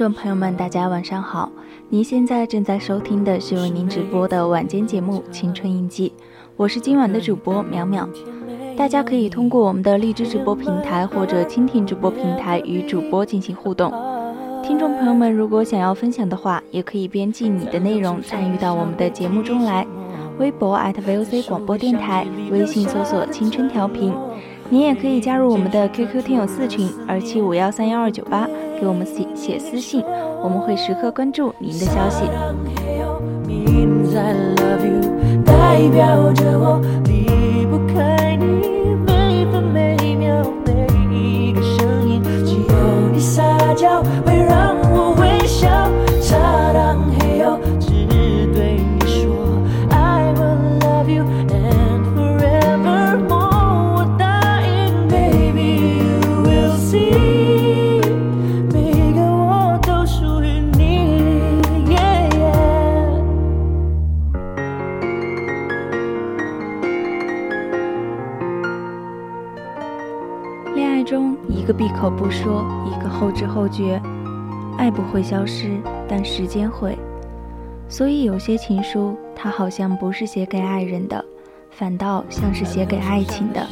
众朋友们，大家晚上好！您现在正在收听的是为您直播的晚间节目《青春印记》，我是今晚的主播淼淼。大家可以通过我们的荔枝直播平台或者蜻蜓直播平台与主播进行互动。听众朋友们，如果想要分享的话，也可以编辑你的内容参与到我们的节目中来。微博 @VOC 广播电台，微信搜索“青春调频”。您也可以加入我们的 QQ 听友四群二七五幺三幺二九八。给我们写写私信，我们会时刻关注您的消息。代表着我闭口不说，一个后知后觉。爱不会消失，但时间会。所以有些情书，它好像不是写给爱人的，反倒像是写给爱情的。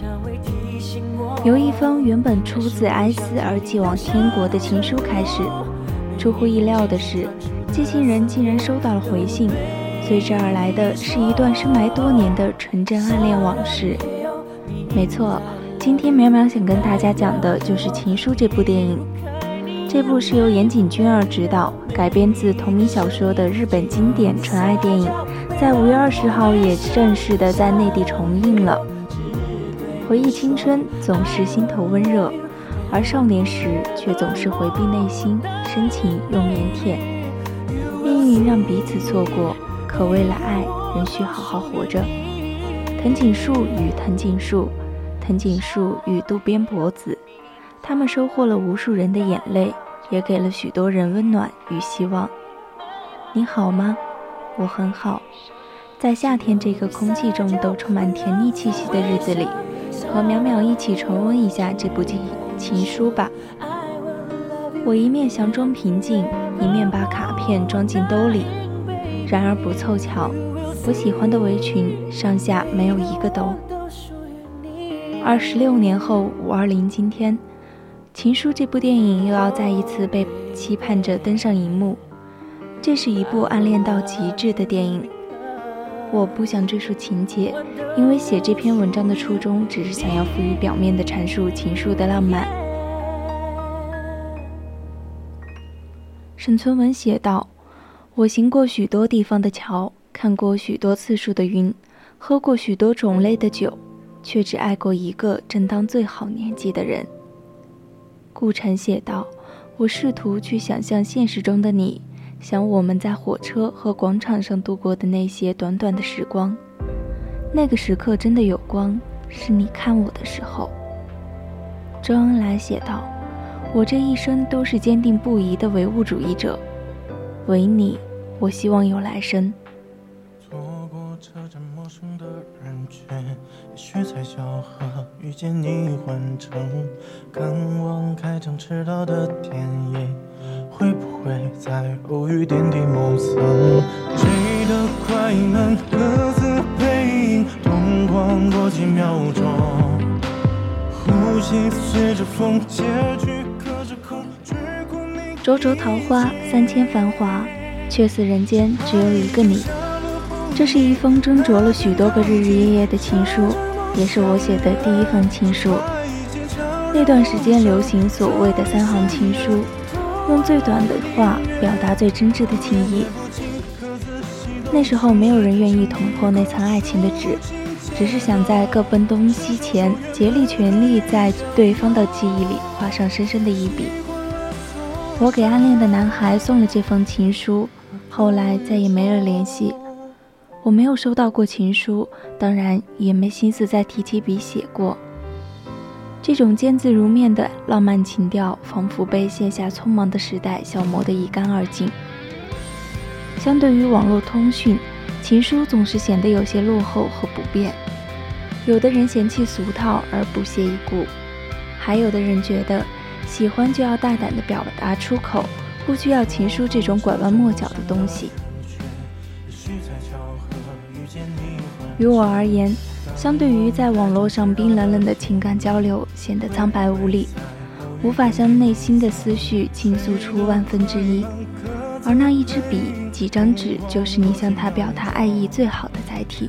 由一封原本出自哀思而寄往天国的情书开始，出乎意料的是，寄信人竟然收到了回信，随之而来的是一段深埋多年的纯真暗恋往事。没错。今天淼淼想跟大家讲的就是《情书》这部电影。这部是由岩井俊二执导，改编自同名小说的日本经典纯爱电影，在五月二十号也正式的在内地重映了。回忆青春，总是心头温热，而少年时却总是回避内心深情又腼腆。命运让彼此错过，可为了爱，仍需好好活着。藤井树与藤井树。藤井树与渡边博子，他们收获了无数人的眼泪，也给了许多人温暖与希望。你好吗？我很好。在夏天这个空气中都充满甜蜜气息的日子里，和淼淼一起重温一下这部情情书吧。我一面佯装平静，一面把卡片装进兜里。然而不凑巧，我喜欢的围裙上下没有一个兜。二十六年后，五二零今天，《情书》这部电影又要再一次被期盼着登上荧幕。这是一部暗恋到极致的电影。我不想赘述情节，因为写这篇文章的初衷只是想要赋予表面的阐述情书的浪漫。沈存文写道：“我行过许多地方的桥，看过许多次数的云，喝过许多种类的酒。”却只爱过一个正当最好年纪的人。顾城写道：“我试图去想象现实中的你，想我们在火车和广场上度过的那些短短的时光。那个时刻真的有光，是你看我的时候。”周恩来写道：“我这一生都是坚定不移的唯物主义者，唯你，我希望有来生。”也许在小河遇见你换乘，赶往开张迟到的电影，会不会在偶遇点滴梦曾？谁的快门各自背影，同晃过几秒钟，呼吸随着风结局隔着空，吹过你。灼灼桃花，三千繁华。却似人间只有一个你。这是一封斟酌了许多个日日夜夜的情书，也是我写的第一封情书。那段时间流行所谓的三行情书，用最短的话表达最真挚的情谊。那时候没有人愿意捅破那层爱情的纸，只是想在各奔东西前竭力全力在对方的记忆里画上深深的一笔。我给暗恋的男孩送了这封情书。后来再也没了联系，我没有收到过情书，当然也没心思再提起笔写过。这种见字如面的浪漫情调，仿佛被线下匆忙的时代消磨得一干二净。相对于网络通讯，情书总是显得有些落后和不便。有的人嫌弃俗套而不屑一顾，还有的人觉得喜欢就要大胆地表达出口。不需要情书这种拐弯抹角的东西。于我而言，相对于在网络上冰冷冷的情感交流，显得苍白无力，无法向内心的思绪倾诉出万分之一。而那一支笔、几张纸，就是你向他表达爱意最好的载体。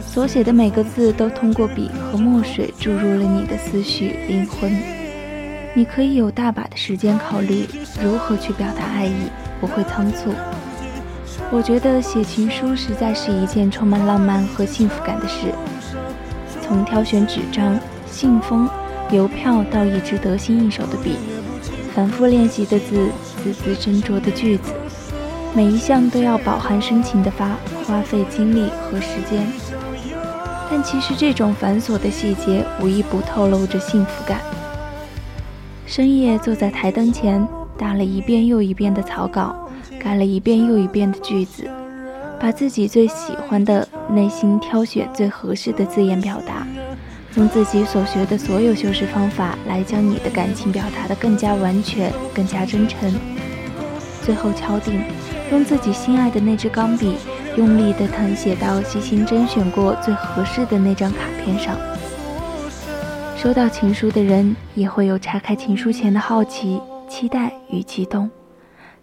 所写的每个字，都通过笔和墨水注入了你的思绪、灵魂。你可以有大把的时间考虑如何去表达爱意，不会仓促。我觉得写情书实在是一件充满浪漫和幸福感的事。从挑选纸张、信封、邮票到一支得心应手的笔，反复练习的字，字字斟酌的句子，每一项都要饱含深情的发花费精力和时间。但其实这种繁琐的细节，无一不透露着幸福感。深夜坐在台灯前，打了一遍又一遍的草稿，改了一遍又一遍的句子，把自己最喜欢的、内心挑选最合适的字眼表达，用自己所学的所有修饰方法来将你的感情表达得更加完全、更加真诚。最后敲定，用自己心爱的那支钢笔，用力地誊写到细心甄选过最合适的那张卡片上。收到情书的人也会有拆开情书前的好奇、期待与激动。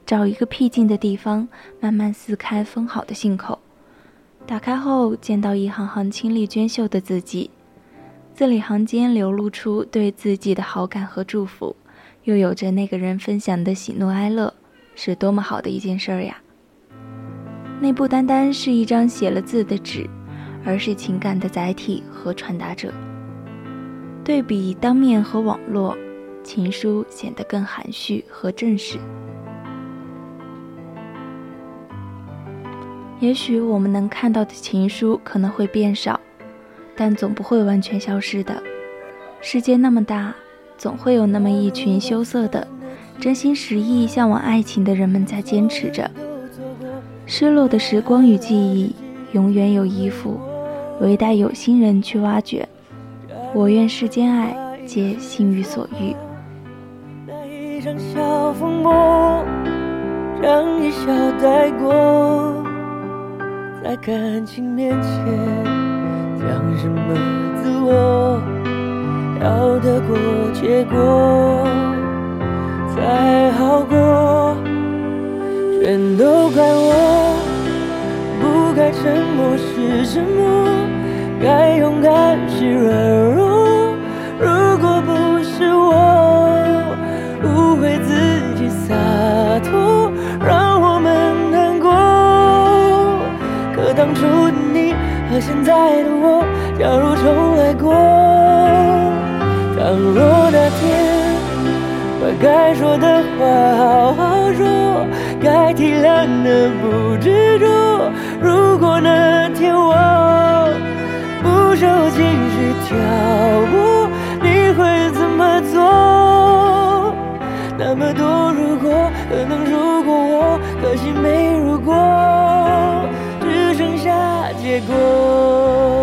找一个僻静的地方，慢慢撕开封好的信口，打开后见到一行行清丽娟秀的字迹，字里行间流露出对自己的好感和祝福，又有着那个人分享的喜怒哀乐，是多么好的一件事儿呀！那不单单是一张写了字的纸，而是情感的载体和传达者。对比当面和网络，情书显得更含蓄和正式。也许我们能看到的情书可能会变少，但总不会完全消失的。世界那么大，总会有那么一群羞涩的、真心实意向往爱情的人们在坚持着。失落的时光与记忆，永远有依附，唯待有心人去挖掘。我愿世间爱，皆心于所欲。那一场小风波，让一笑带过，在感情面前，讲什么自我，要得过且过才好过。全都怪我，不该沉默是沉默，该勇敢是软弱。如果不是我和现在的我，假如重来过，倘若那天把该说的话好好说，该体谅的不执着。如果那天我不受情绪挑拨。你会怎么做？那么多如果，可能如果我，可惜没如果，只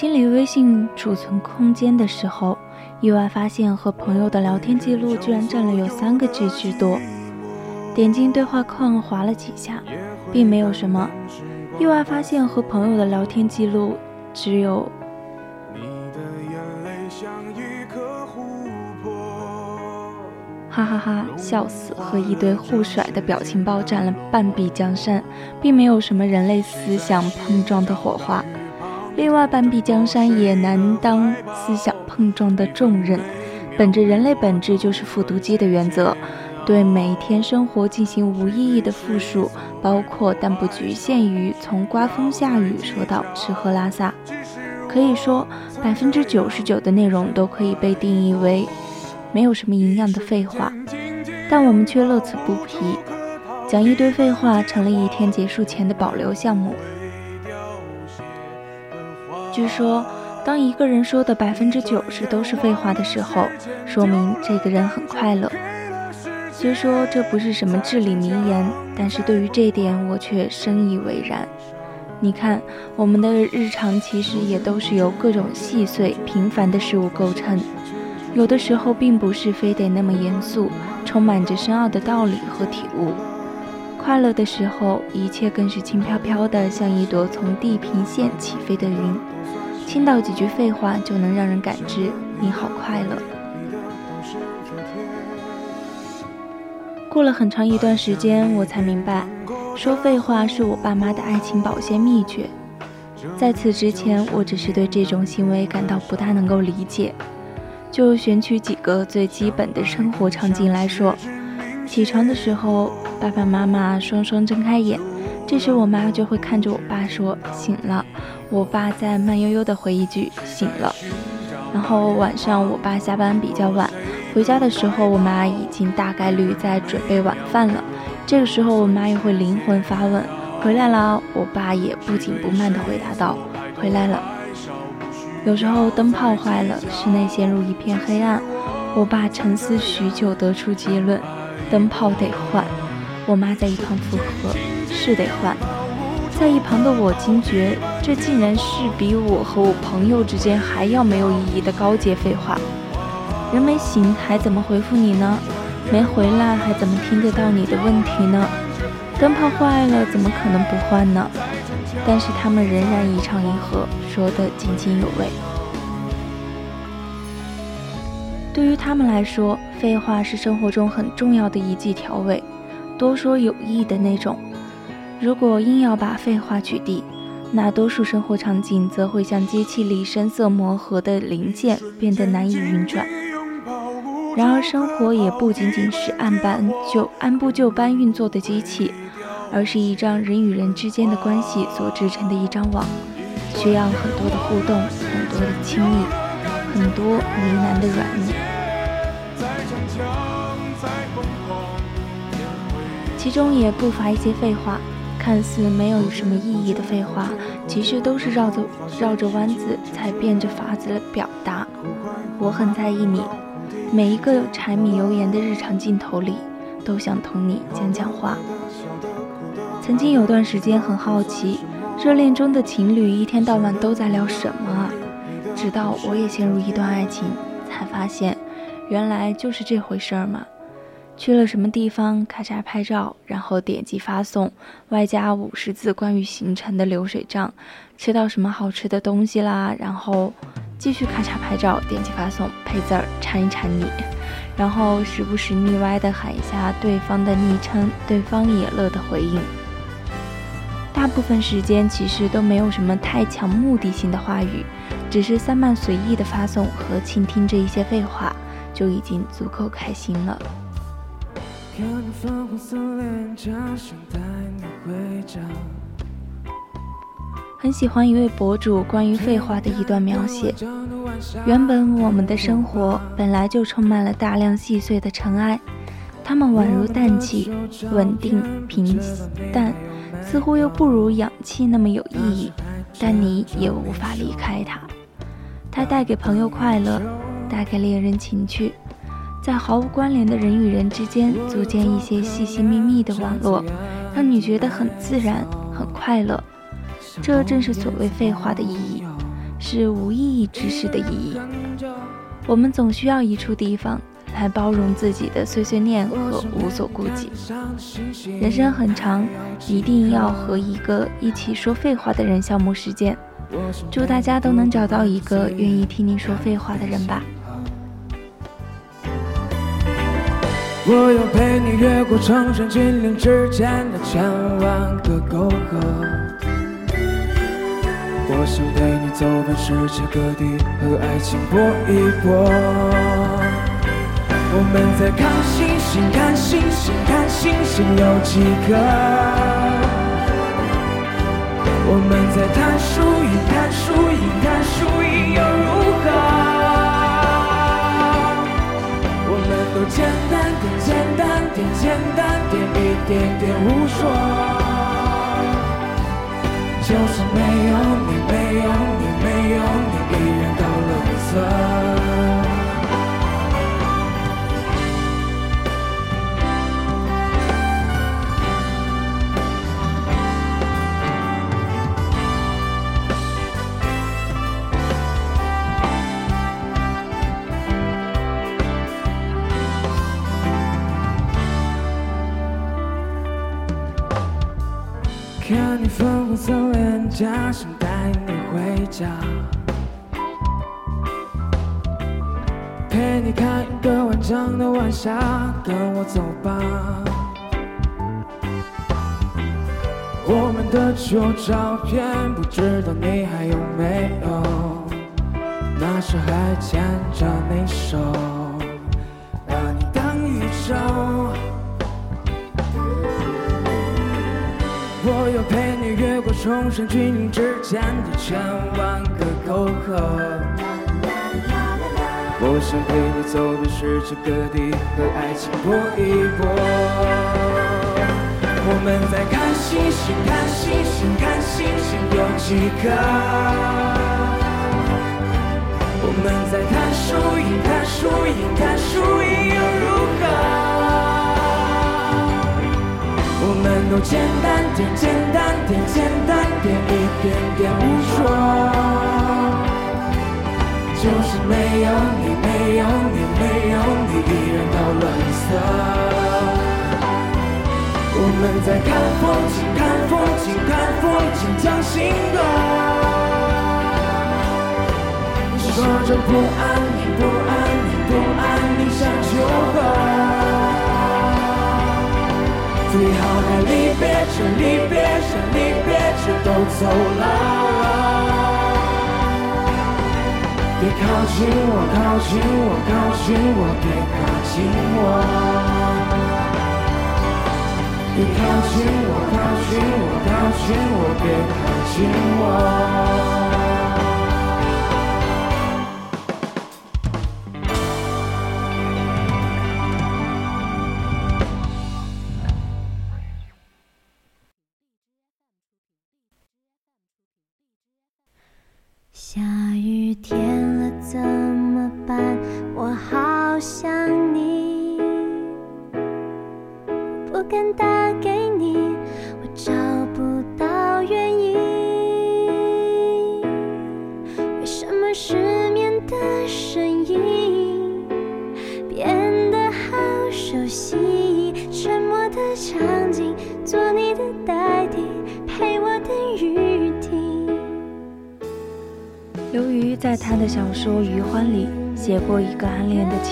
清理微信储存空间的时候，意外发现和朋友的聊天记录居然占了有三个 G 之多。点进对话框划了几下，并没有什么。意外发现和朋友的聊天记录只有。哈哈哈笑死和一堆互甩的表情包占了半壁江山，并没有什么人类思想碰撞的火花。另外，半壁江山也难当思想碰撞的重任。本着人类本质就是复读机的原则，对每天生活进行无意义的复述，包括但不局限于从刮风下雨说到吃喝拉撒。可以说，百分之九十九的内容都可以被定义为没有什么营养的废话，但我们却乐此不疲，讲一堆废话成了一天结束前的保留项目。据说，当一个人说的百分之九十都是废话的时候，说明这个人很快乐。虽说这不是什么至理名言，但是对于这点我却深以为然。你看，我们的日常其实也都是由各种细碎、平凡的事物构成，有的时候并不是非得那么严肃，充满着深奥的道理和体悟。快乐的时候，一切更是轻飘飘的，像一朵从地平线起飞的云。听到几句废话，就能让人感知你好快乐。过了很长一段时间，我才明白，说废话是我爸妈的爱情保鲜秘诀。在此之前，我只是对这种行为感到不大能够理解。就选取几个最基本的生活场景来说，起床的时候，爸爸妈妈双双睁开眼，这时我妈就会看着我爸说“醒了”，我爸再慢悠悠地回一句“醒了”。然后晚上我爸下班比较晚。回家的时候，我妈已经大概率在准备晚饭了。这个时候，我妈又会灵魂发问：“回来了？”我爸也不紧不慢地回答道：“回来了。”有时候灯泡坏了，室内陷入一片黑暗，我爸沉思许久，得出结论：灯泡得换。我妈在一旁附和：“是得换。”在一旁的我惊觉，这竟然是比我和我朋友之间还要没有意义的高阶废话。人没醒，还怎么回复你呢？没回来，还怎么听得到你的问题呢？灯泡坏了，怎么可能不换呢？但是他们仍然一唱一和，说得津津有味。对于他们来说，废话是生活中很重要的一剂调味，多说有益的那种。如果硬要把废话取缔，那多数生活场景则会像机器里深色磨合的零件，变得难以运转。然而，生活也不仅仅是按班就按部就班运作的机器，而是一张人与人之间的关系所织成的一张网，需要很多的互动，很多的亲密，很多呢喃的软腻。其中也不乏一些废话，看似没有什么意义的废话，其实都是绕着绕着弯子才变着法子表达。我很在意你。每一个柴米油盐的日常镜头里，都想同你讲讲话。曾经有段时间很好奇，热恋中的情侣一天到晚都在聊什么啊？直到我也陷入一段爱情，才发现，原来就是这回事儿嘛。去了什么地方，咔嚓拍照，然后点击发送，外加五十字关于行程的流水账。吃到什么好吃的东西啦，然后。继续咔嚓拍照，点击发送，配字儿馋一馋你，然后时不时腻歪的喊一下对方的昵称，对方也乐得回应。大部分时间其实都没有什么太强目的性的话语，只是散漫随意的发送和倾听这一些废话，就已经足够开心了。天的粉红色脸颊，想带你回家很喜欢一位博主关于废话的一段描写。原本我们的生活本来就充满了大量细碎的尘埃，它们宛如氮气，稳定平淡，似乎又不如氧气那么有意义。但你也无法离开它。它带给朋友快乐，带给恋人情趣，在毫无关联的人与人之间组建一些细细密密的网络，让你觉得很自然，很快乐。这正是所谓废话的意义，是无意义知识的意义。我们总需要一处地方来包容自己的碎碎念和无所顾忌。人生很长，一定要和一个一起说废话的人消磨时间。祝大家都能找到一个愿意听你说废话的人吧。我要陪你越过成双金陵之间的千万个沟壑。我想陪你走遍世界各地，和爱情搏一搏。我们在看星星，看星星，看星星有几个？我们在谈输赢，谈输赢，谈输赢又如何？我们都简单点，简单点，一点点无说。就算没有你，没有你，没有你，依然到了色。你粉红色脸颊，想带你回家。陪你看一个完整的晚霞，跟我走吧。我们的旧照片，不知道你还有没有？那时还牵着你手，越过崇山峻岭之间的千万个沟壑。我想陪你走遍世界各地，和爱情搏一搏。我们在看星星，看星星，看星星有几颗？我们在看树影，看树影，看树影又如何？都简单点，简单点，简单点，一点点捕捉。就是没有你，没有你，没有你，依然到蓝色。我们在看风景，看风景，看风景，讲心歌。说着不安宁，不安宁，不安宁，像酒喝。最好该离别时，离别时，离别时都走了。别靠近我，靠近我，靠近我，别靠近我。别靠近我，靠近我，靠近我，别靠近我。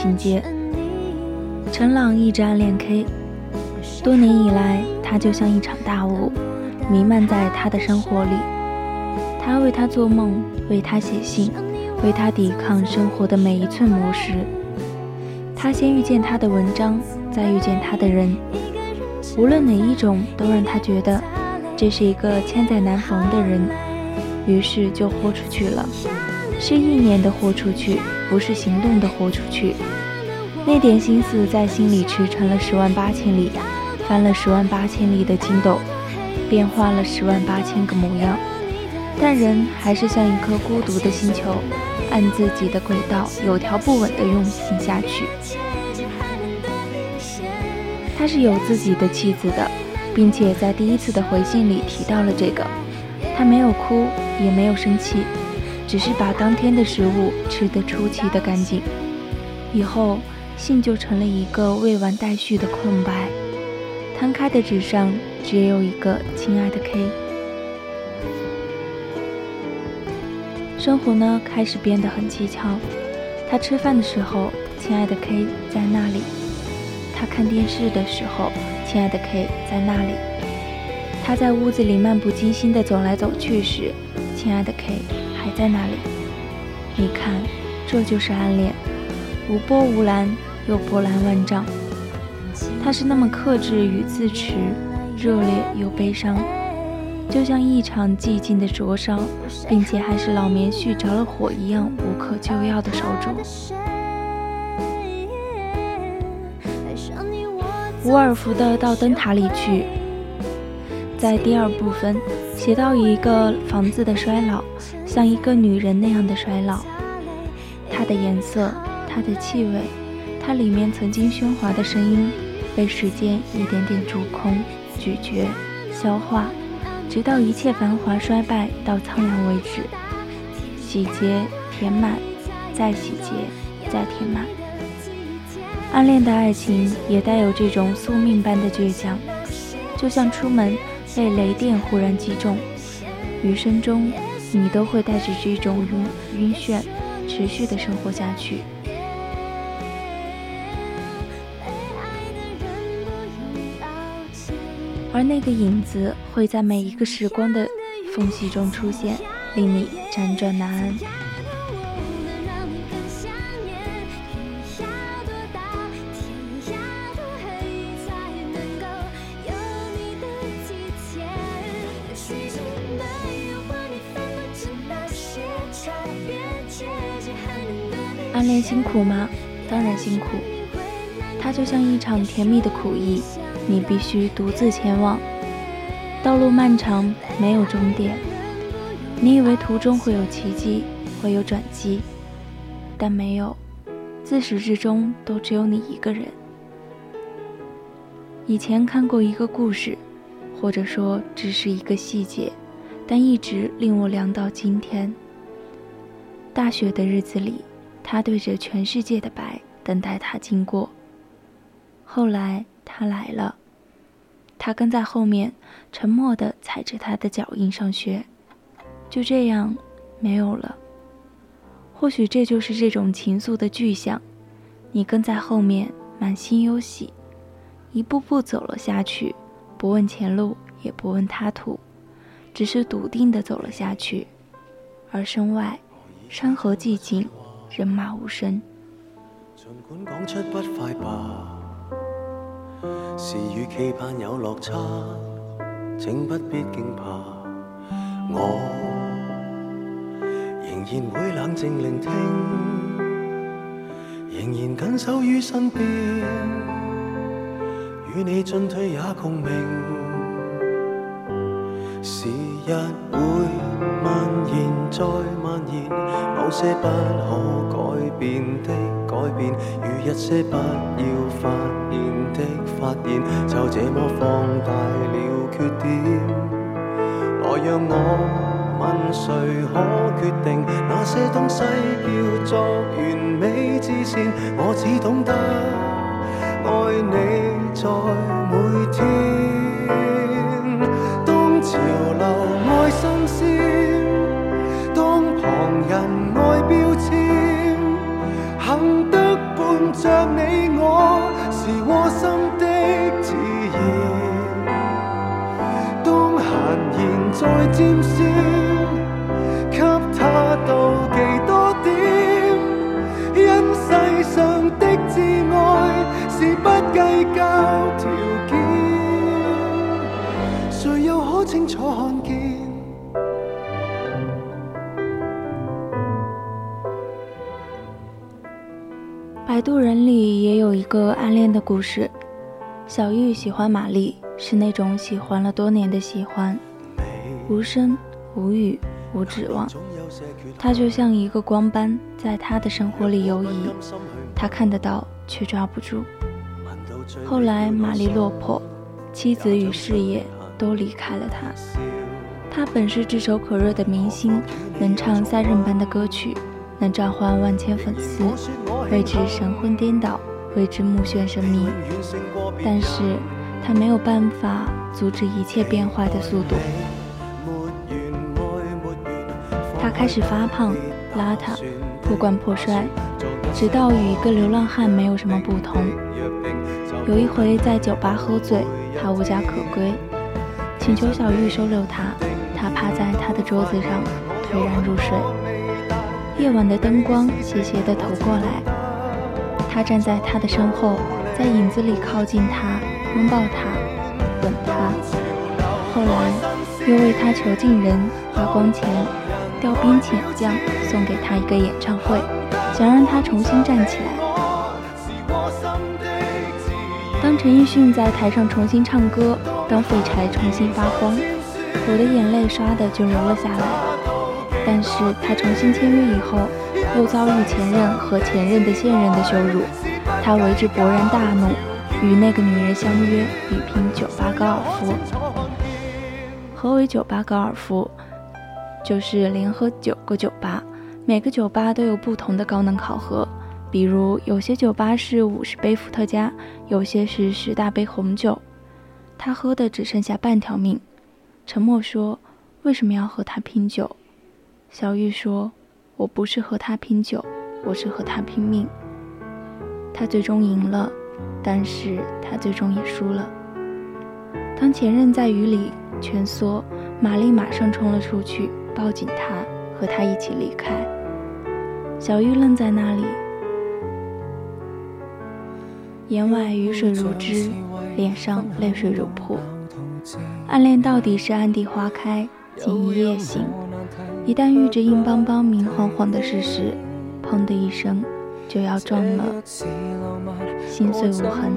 情节。陈朗一直暗恋 K，多年以来，他就像一场大雾，弥漫在他的生活里。他为他做梦，为他写信，为他抵抗生活的每一寸磨蚀。他先遇见他的文章，再遇见他的人，无论哪一种，都让他觉得这是一个千载难逢的人，于是就豁出去了。是意念的豁出去，不是行动的豁出去。那点心思在心里驰骋了十万八千里，翻了十万八千里的筋斗，变化了十万八千个模样。但人还是像一颗孤独的星球，按自己的轨道有条不紊地运行下去。他是有自己的妻子的，并且在第一次的回信里提到了这个。他没有哭，也没有生气。只是把当天的食物吃得出奇的干净，以后信就成了一个未完待续的空白。摊开的纸上只有一个“亲爱的 K”。生活呢开始变得很蹊跷。他吃饭的时候，亲爱的 K 在那里；他看电视的时候，亲爱的 K 在那里；他在屋子里漫不经心地走来走去时，亲爱的 K。在那里，你看，这就是暗恋，无波无澜又波澜万丈。他是那么克制与自持，热烈又悲伤，就像一场寂静的灼烧，并且还是老棉絮着了火一样无可救药的烧灼。伍尔夫的《到灯塔里去》在第二部分写到一个房子的衰老。像一个女人那样的衰老，它的颜色，它的气味，它里面曾经喧哗的声音，被时间一点点蛀空、咀嚼、消化，直到一切繁华衰败到苍凉为止。洗劫填满，再洗劫，再填满。暗恋的爱情也带有这种宿命般的倔强，就像出门被雷电忽然击中，余生中。你都会带着这种晕晕眩持续的生活下去，而那个影子会在每一个时光的缝隙中出现，令你辗转难安。恋辛苦吗？当然辛苦。它就像一场甜蜜的苦役，你必须独自前往。道路漫长，没有终点。你以为途中会有奇迹，会有转机，但没有。自始至终都只有你一个人。以前看过一个故事，或者说只是一个细节，但一直令我凉到今天。大雪的日子里。他对着全世界的白等待他经过。后来他来了，他跟在后面，沉默地踩着他的脚印上学。就这样，没有了。或许这就是这种情愫的具象。你跟在后面，满心忧喜，一步步走了下去，不问前路，也不问他途，只是笃定地走了下去。而身外，山河寂静。人马无声。尽管讲出不快吧，事与期盼有落差，请不必惊怕。我仍然会冷静聆听，仍然紧守于身边，与你进退也共鸣。时日会蔓延再蔓延，某些不可改。变的改变，与一些不要发现的发现，就这么放大了缺点。来让我问，谁可决定那些东西叫做完美之线？我只懂得爱你在每天。当潮流爱新鲜，着你我，是窝心的自然。当闲言再尖酸，渡人里也有一个暗恋的故事，小玉喜欢玛丽，是那种喜欢了多年的喜欢，无声无语无指望，他就像一个光斑，在他的生活里游移，他看得到却抓不住。后来玛丽落魄，妻子与事业都离开了他，他本是炙手可热的明星，能唱赛人般的歌曲。能召唤万千粉丝，为之神魂颠倒，为之目眩神迷。但是，他没有办法阻止一切变坏的速度。他开始发胖、邋遢、破罐破摔，直到与一个流浪汉没有什么不同。有一回在酒吧喝醉，他无家可归，请求小玉收留他。他趴在他的桌子上，颓然入睡。夜晚的灯光斜斜地投过来，他站在他的身后，在影子里靠近他，拥抱他，吻他。后来又为他囚禁人，花光钱，调兵遣将，送给他一个演唱会，想让他重新站起来。当陈奕迅在台上重新唱歌，当废柴重新发光，我的眼泪唰的就流了下来。但是他重新签约以后，又遭遇前任和前任的现任的羞辱，他为之勃然大怒，与那个女人相约比拼酒吧高尔夫。何为酒吧高尔夫？就是联合九个酒吧，每个酒吧都有不同的高能考核，比如有些酒吧是五十杯伏特加，有些是十大杯红酒。他喝的只剩下半条命，沉默说：“为什么要和他拼酒？”小玉说：“我不是和他拼酒，我是和他拼命。他最终赢了，但是他最终也输了。当前任在雨里蜷缩，玛丽马上冲了出去，抱紧他，和他一起离开。小玉愣在那里，眼外雨水如织，脸上泪水如瀑。暗恋到底是暗地花开，锦衣夜行。一旦遇着硬邦邦、明晃晃的事实，砰的一声。就要撞了，心碎无痕。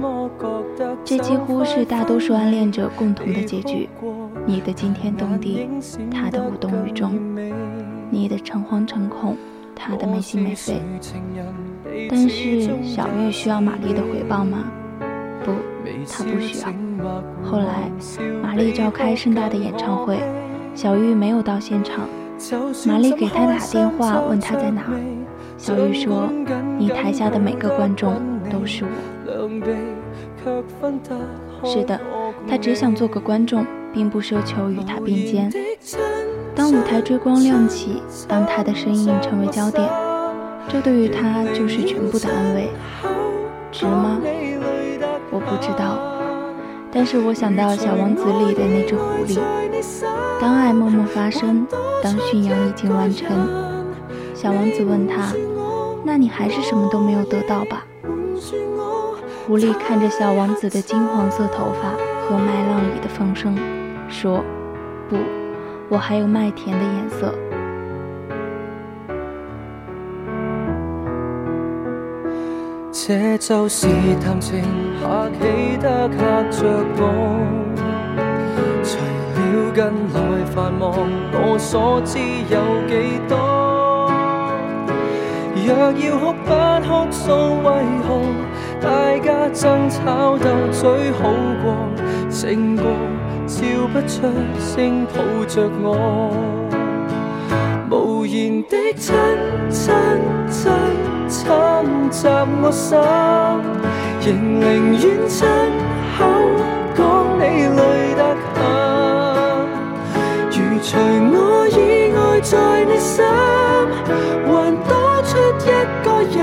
这几乎是大多数暗恋者共同的结局。你的惊天动地，他的无动于衷；你的诚惶诚恐，他的没心没肺。但是小玉需要玛丽的回报吗？不，她不需要。后来，玛丽召开盛大的演唱会，小玉没有到现场。玛丽给他打电话，问他在哪。小玉说：“你台下的每个观众都是我。”是的，他只想做个观众，并不奢求与他并肩。当舞台追光亮起，当他的身影成为焦点，这对于他就是全部的安慰。值吗？我不知道。但是我想到《小王子》里的那只狐狸。当爱默默发生，当驯养已经完成，小王子问他。那你还是什么都没有得到吧？狐狸看着小王子的金黄色头发和麦浪里的风声，说：“不，我还有麦田的颜色。”这就是谈情下企得吓着我，除了近来繁忙，我所知有几多？若要哭不哭诉，为何大家争吵斗嘴好过？胜过笑不出声抱着我，无言的亲亲亲侵袭我心，仍宁愿亲口讲你累得很。如除我以外在你心，还多。出一个人，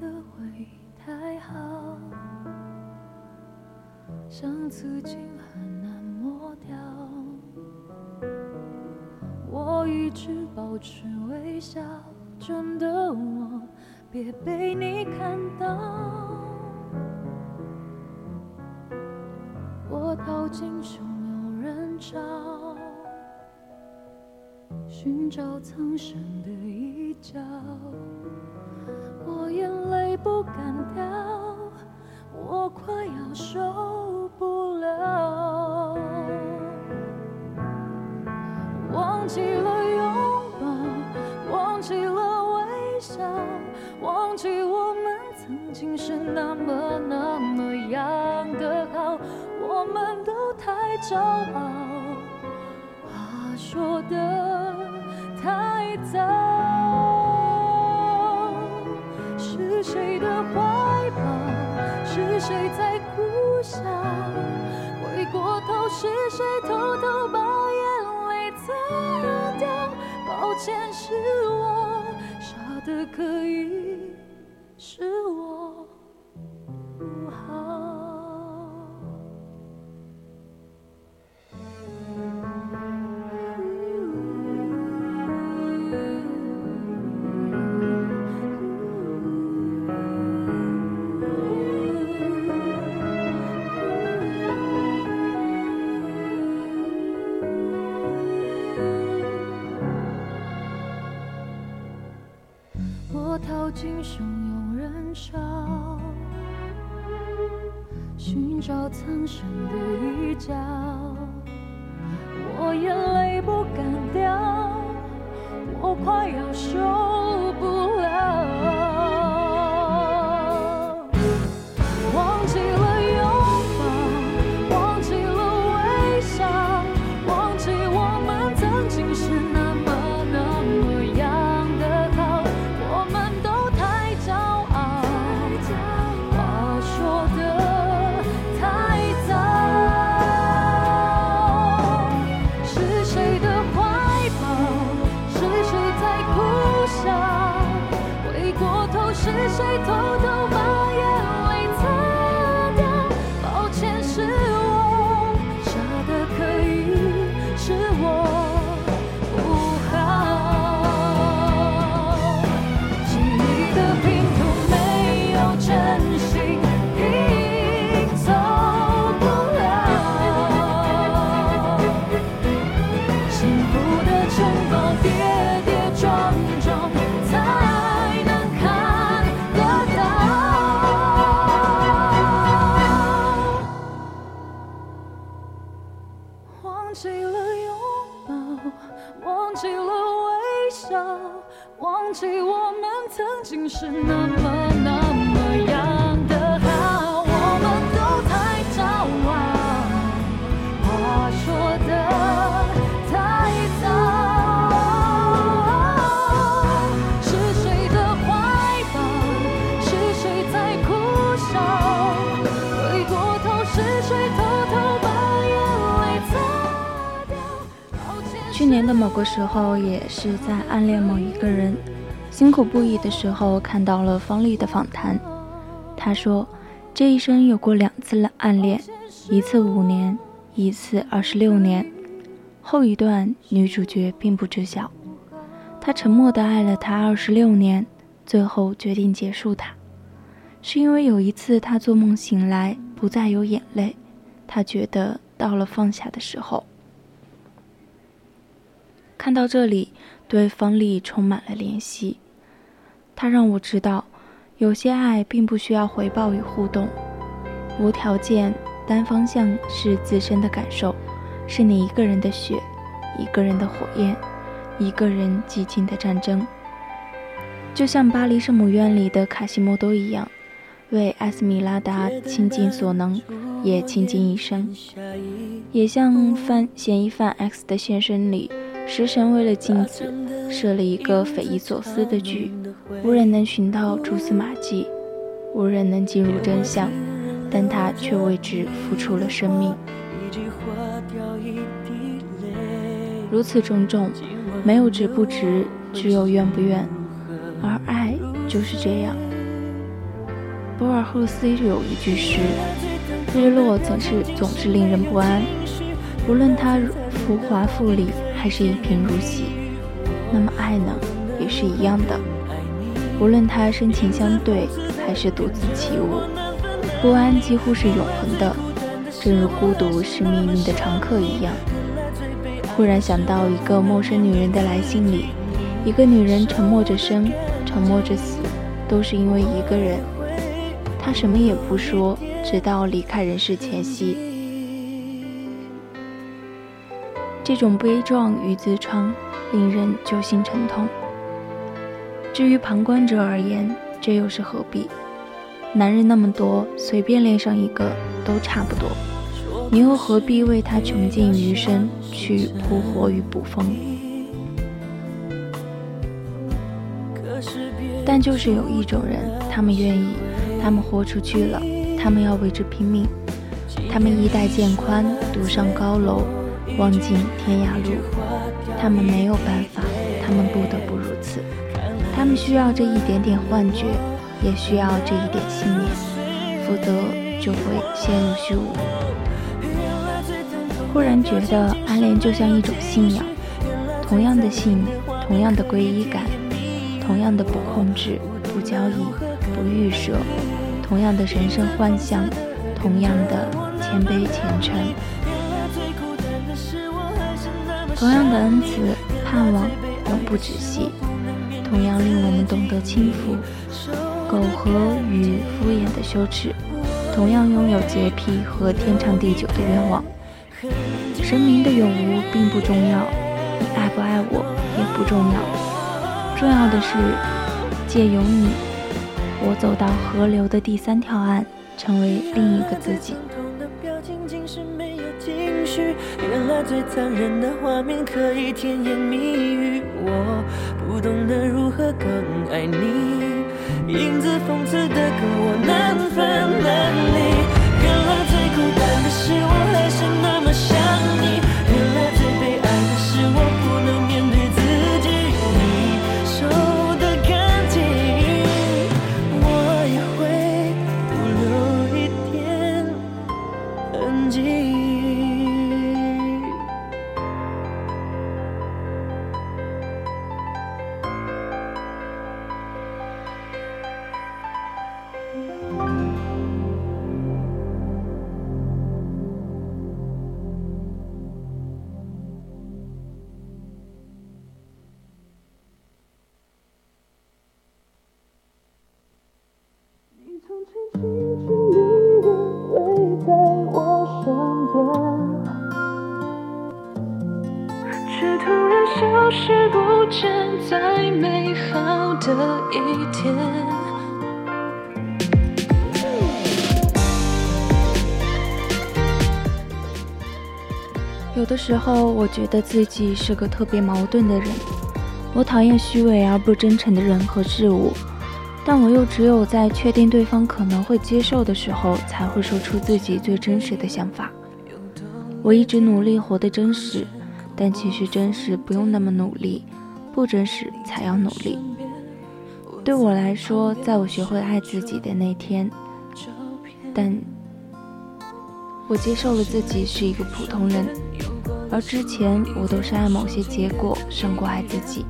的回忆太好，像刺青很难抹掉。我一直保持微笑，真的我别被你看到。我逃进汹涌人潮，寻找藏身的一角。受不了。忘记了拥抱，忘记了微笑。忘记我们曾经是那么那么样的好，我们都太骄傲，现实我傻得可以。时候，也是在暗恋某一个人，辛苦不已的时候，看到了方丽的访谈。她说，这一生有过两次暗恋，一次五年，一次二十六年。后一段女主角并不知晓，她沉默的爱了他二十六年，最后决定结束他，是因为有一次她做梦醒来，不再有眼泪，她觉得到了放下的时候。看到这里，对方丽充满了怜惜。他让我知道，有些爱并不需要回报与互动，无条件、单方向是自身的感受，是你一个人的血，一个人的火焰，一个人寂静的战争。就像巴黎圣母院里的卡西莫多一样，为艾斯米拉达倾尽所能，也倾尽一生。也像犯嫌疑犯 X 的现身里。食神为了镜子设了一个匪夷所思的局，无人能寻到蛛丝马迹，无人能进入真相，但他却为之付出了生命。如此种种，没有值不值，只有愿不愿，而爱就是这样。博尔赫斯有一句诗：“日落总是总是令人不安，无论它浮华富丽。”还是一贫如洗，那么爱呢，也是一样的。无论他深情相对，还是独自起舞，不安几乎是永恒的，正如孤独是命运的常客一样。忽然想到一个陌生女人的来信里，一个女人沉默着生，沉默着死，都是因为一个人。她什么也不说，直到离开人世前夕。这种悲壮与自创，令人揪心沉痛。至于旁观者而言，这又是何必？男人那么多，随便恋上一个都差不多，你又何必为他穷尽余生去扑火与捕风？但就是有一种人，他们愿意，他们豁出去了，他们要为之拼命，他们衣带渐宽，独上高楼，望尽天涯路，他们没有办法，他们不得不如此。他们需要这一点点幻觉，也需要这一点信念，否则就会陷入虚无。忽然觉得暗恋就像一种信仰，同样的信，同样的皈依感，同样的不控制、不交易、不预设，同样的神圣幻象，同样的谦卑虔诚，同样的恩慈盼望，永不止息。同样令我们懂得轻浮、苟合与敷衍的羞耻，同样拥有洁癖和天长地久的愿望。神明的有无并不重要，你爱不爱我也不重要，重要的是借由你，我走到河流的第三条岸，成为另一个自己。那最残忍的画面可以甜言蜜语，我不懂得如何更爱你，影子讽刺的跟我难分难离。原来最孤单的是我还是那么想的时候，我觉得自己是个特别矛盾的人。我讨厌虚伪而不真诚的人和事物，但我又只有在确定对方可能会接受的时候，才会说出自己最真实的想法。我一直努力活得真实，但其实真实不用那么努力，不真实才要努力。对我来说，在我学会爱自己的那天，但我接受了自己是一个普通人，而之前我都是爱某些结果胜过爱自己。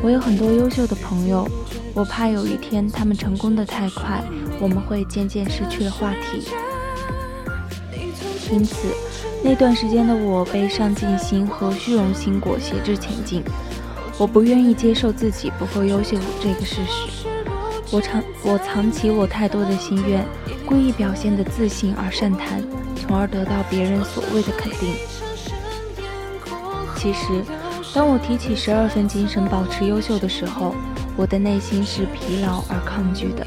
我有很多优秀的朋友，我怕有一天他们成功的太快，我们会渐渐失去了话题。因此，那段时间的我被上进心和虚荣心裹挟着前进。我不愿意接受自己不够优秀这个事实。我藏我藏起我太多的心愿，故意表现的自信而善谈，从而得到别人所谓的肯定。其实，当我提起十二分精神保持优秀的时候，我的内心是疲劳而抗拒的。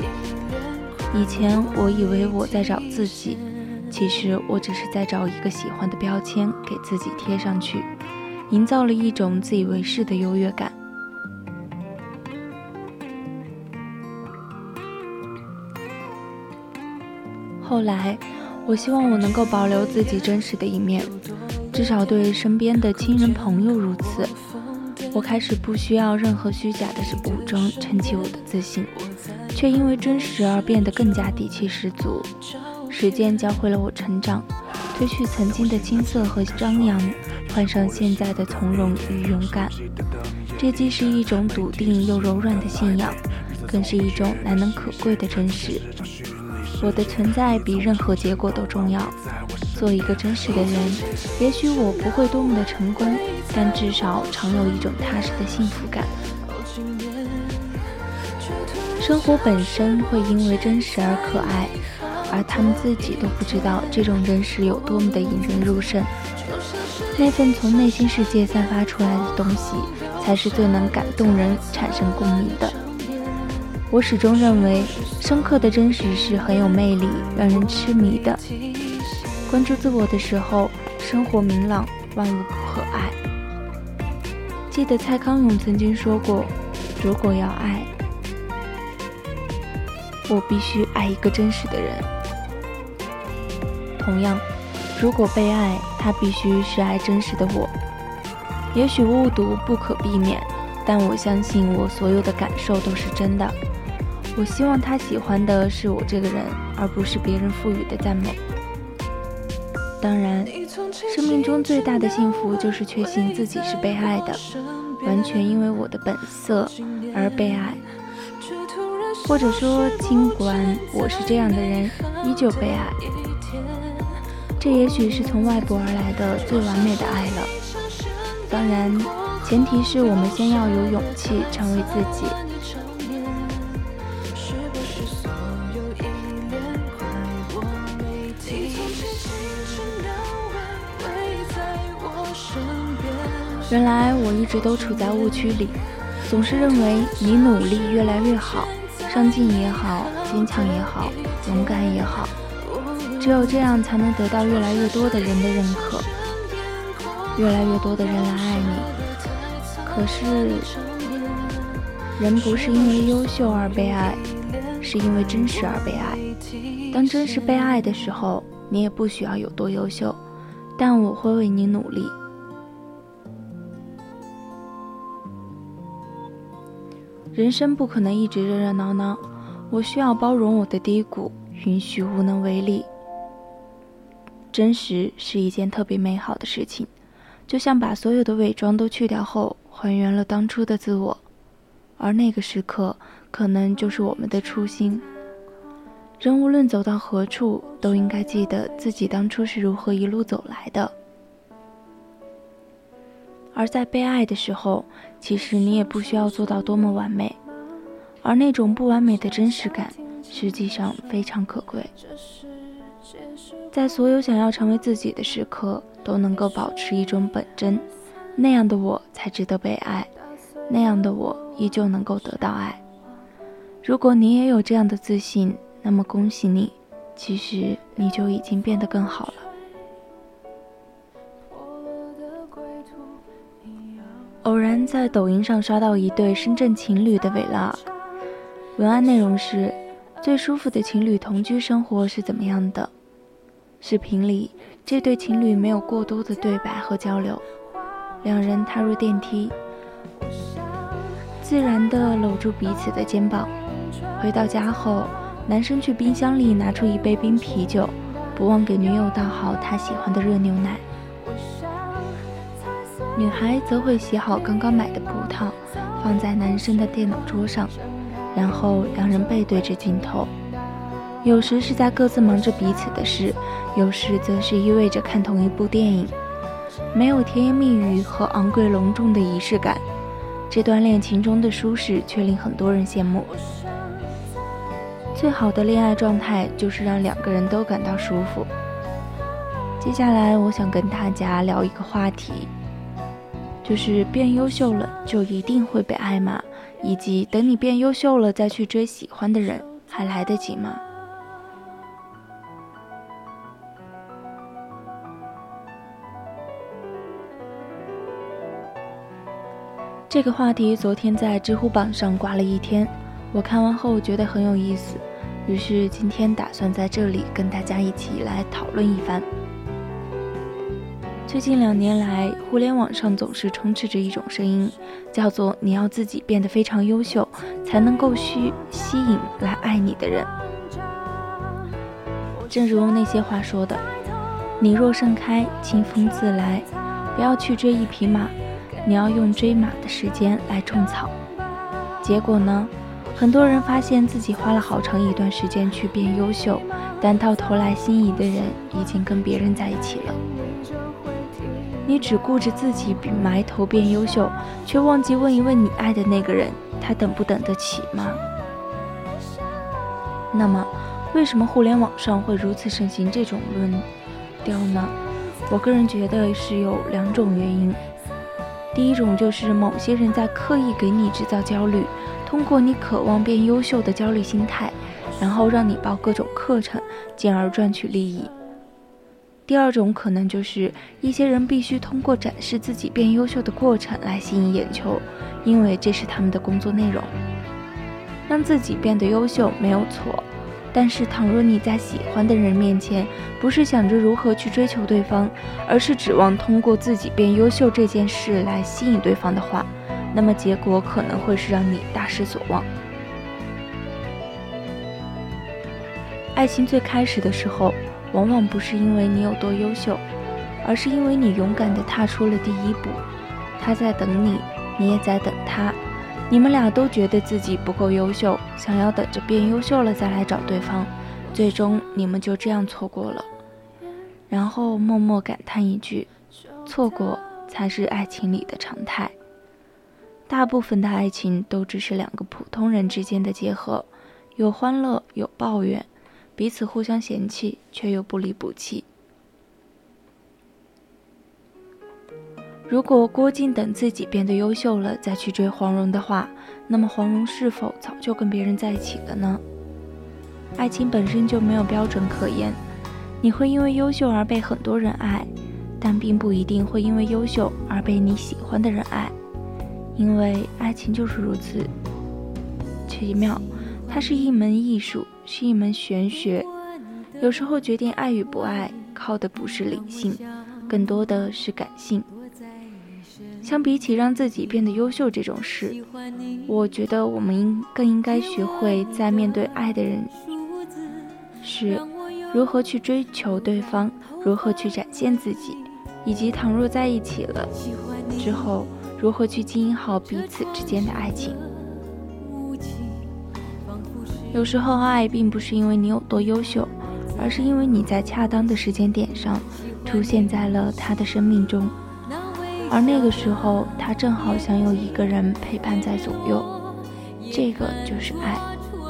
以前我以为我在找自己，其实我只是在找一个喜欢的标签给自己贴上去，营造了一种自以为是的优越感。后来，我希望我能够保留自己真实的一面，至少对身边的亲人朋友如此。我开始不需要任何虚假的武装撑起我的自信，却因为真实而变得更加底气十足。时间教会了我成长，褪去曾经的青涩和张扬，换上现在的从容与勇敢。这既是一种笃定又柔软的信仰，更是一种难能可贵的真实。我的存在比任何结果都重要。做一个真实的人，也许我不会多么的成功，但至少常有一种踏实的幸福感。生活本身会因为真实而可爱，而他们自己都不知道这种真实有多么的引人入胜。那份从内心世界散发出来的东西，才是最能感动人、产生共鸣的。我始终认为，深刻的真实是很有魅力、让人痴迷的。关注自我的时候，生活明朗，万物可爱。记得蔡康永曾经说过：“如果要爱，我必须爱一个真实的人。”同样，如果被爱，他必须是爱真实的我。也许误读不可避免，但我相信我所有的感受都是真的。我希望他喜欢的是我这个人，而不是别人赋予的赞美。当然，生命中最大的幸福就是确信自己是被爱的，完全因为我的本色而被爱。或者说，尽管我是这样的人，依旧被爱。这也许是从外部而来的最完美的爱了。当然，前提是我们先要有勇气成为自己。原来我一直都处在误区里，总是认为你努力越来越好，上进也好，坚强也好，勇敢也好，只有这样才能得到越来越多的人的认可，越来越多的人来爱你。可是，人不是因为优秀而被爱，是因为真实而被爱。当真实被爱的时候，你也不需要有多优秀，但我会为你努力。人生不可能一直热热闹闹，我需要包容我的低谷，允许无能为力。真实是一件特别美好的事情，就像把所有的伪装都去掉后，还原了当初的自我，而那个时刻，可能就是我们的初心。人无论走到何处，都应该记得自己当初是如何一路走来的。而在被爱的时候，其实你也不需要做到多么完美，而那种不完美的真实感，实际上非常可贵。在所有想要成为自己的时刻，都能够保持一种本真，那样的我才值得被爱，那样的我依旧能够得到爱。如果你也有这样的自信，那么恭喜你，其实你就已经变得更好了。在抖音上刷到一对深圳情侣的 vlog，文案内容是：最舒服的情侣同居生活是怎么样的？视频里这对情侣没有过多的对白和交流，两人踏入电梯，自然地搂住彼此的肩膀。回到家后，男生去冰箱里拿出一杯冰啤酒，不忘给女友倒好他喜欢的热牛奶。女孩则会洗好刚刚买的葡萄，放在男生的电脑桌上，然后两人背对着镜头。有时是在各自忙着彼此的事，有时则是依偎着看同一部电影。没有甜言蜜语和昂贵隆重的仪式感，这段恋情中的舒适却令很多人羡慕。最好的恋爱状态就是让两个人都感到舒服。接下来，我想跟大家聊一个话题。就是变优秀了就一定会被爱吗？以及等你变优秀了再去追喜欢的人，还来得及吗？这个话题昨天在知乎榜上挂了一天，我看完后觉得很有意思，于是今天打算在这里跟大家一起来讨论一番。最近两年来，互联网上总是充斥着一种声音，叫做“你要自己变得非常优秀，才能够吸吸引来爱你的人”。正如那些话说的：“你若盛开，清风自来。”不要去追一匹马，你要用追马的时间来种草。结果呢？很多人发现自己花了好长一段时间去变优秀，但到头来心仪的人已经跟别人在一起了。你只顾着自己埋头变优秀，却忘记问一问你爱的那个人，他等不等得起吗？那么，为什么互联网上会如此盛行这种论调呢？我个人觉得是有两种原因。第一种就是某些人在刻意给你制造焦虑，通过你渴望变优秀的焦虑心态，然后让你报各种课程，进而赚取利益。第二种可能就是一些人必须通过展示自己变优秀的过程来吸引眼球，因为这是他们的工作内容。让自己变得优秀没有错，但是倘若你在喜欢的人面前，不是想着如何去追求对方，而是指望通过自己变优秀这件事来吸引对方的话，那么结果可能会是让你大失所望。爱情最开始的时候。往往不是因为你有多优秀，而是因为你勇敢地踏出了第一步。他在等你，你也在等他。你们俩都觉得自己不够优秀，想要等着变优秀了再来找对方，最终你们就这样错过了。然后默默感叹一句：错过才是爱情里的常态。大部分的爱情都只是两个普通人之间的结合，有欢乐，有抱怨。彼此互相嫌弃，却又不离不弃。如果郭靖等自己变得优秀了再去追黄蓉的话，那么黄蓉是否早就跟别人在一起了呢？爱情本身就没有标准可言，你会因为优秀而被很多人爱，但并不一定会因为优秀而被你喜欢的人爱，因为爱情就是如此奇妙，它是一门艺术。是一门玄学，有时候决定爱与不爱，靠的不是理性，更多的是感性。相比起让自己变得优秀这种事，我觉得我们应更应该学会在面对爱的人时，如何去追求对方，如何去展现自己，以及倘若在一起了之后，如何去经营好彼此之间的爱情。有时候，爱并不是因为你有多优秀，而是因为你在恰当的时间点上出现在了他的生命中，而那个时候他正好想有一个人陪伴在左右。这个就是爱，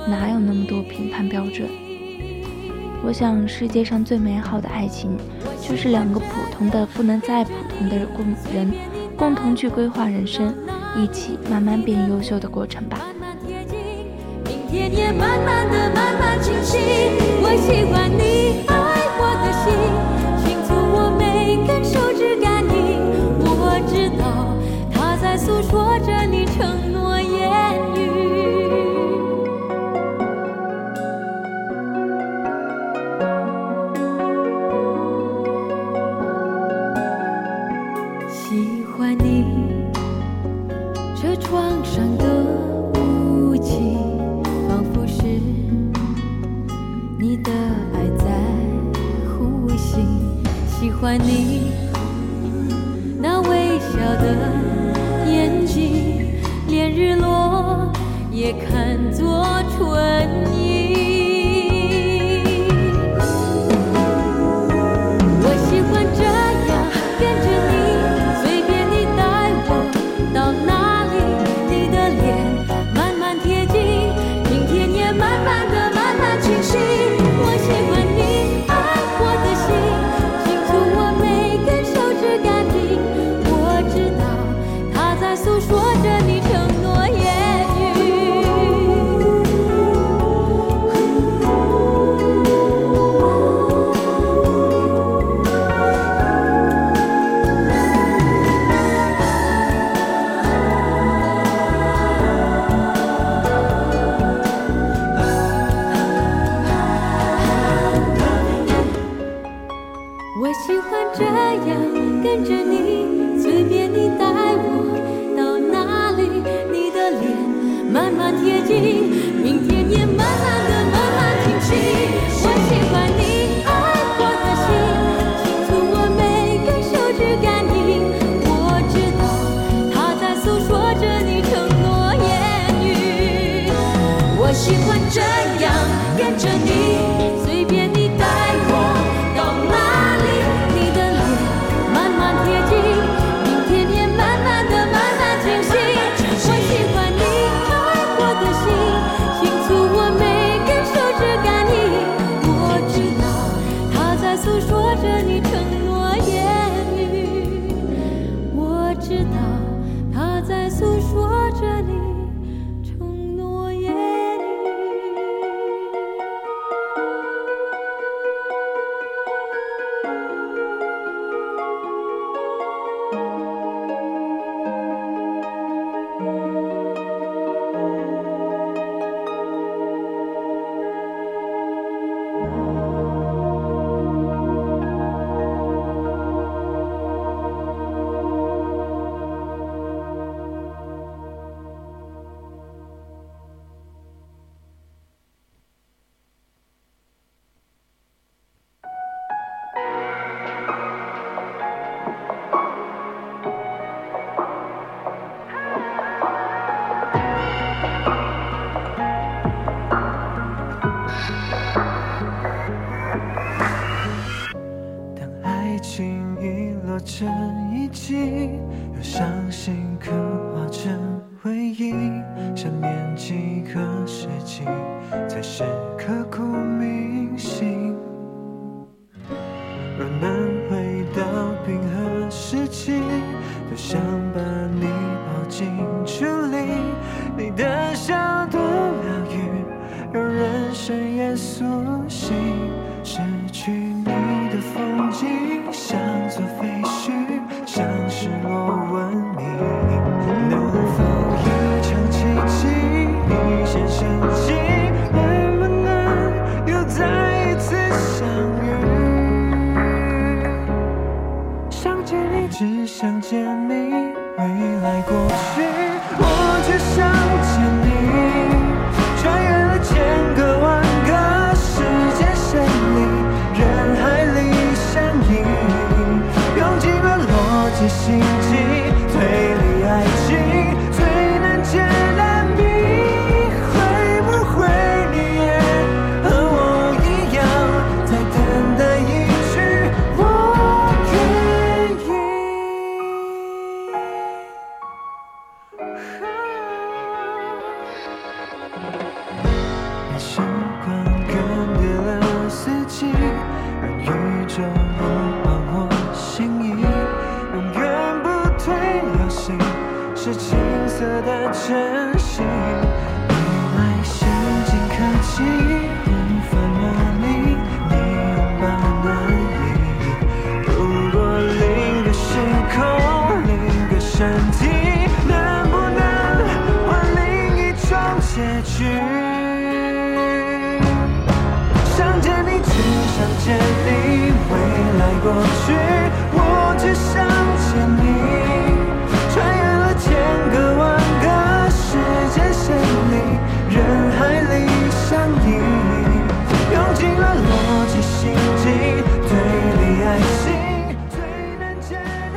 哪有那么多评判标准？我想，世界上最美好的爱情，就是两个普通的不能再普通的共人，共同去规划人生，一起慢慢变优秀的过程吧。天也慢慢的慢慢清晰，我喜欢你。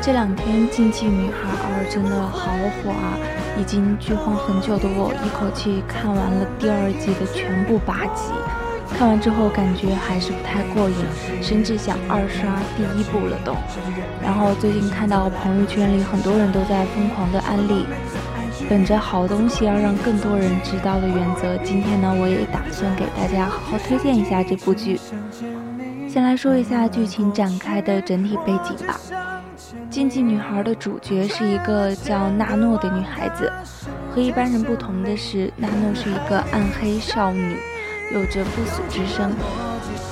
这两天《禁忌女孩二》真的好火啊！已经剧荒很久的我，一口气看完了第二季的全部八集。看完之后感觉还是不太过瘾，甚至想二刷第一部了都。然后最近看到朋友圈里很多人都在疯狂的安利，本着好东西要让更多人知道的原则，今天呢我也打算给大家好好推荐一下这部剧。先来说一下剧情展开的整体背景吧。禁忌女孩的主角是一个叫娜诺的女孩子，和一般人不同的是，娜诺是一个暗黑少女，有着不死之身，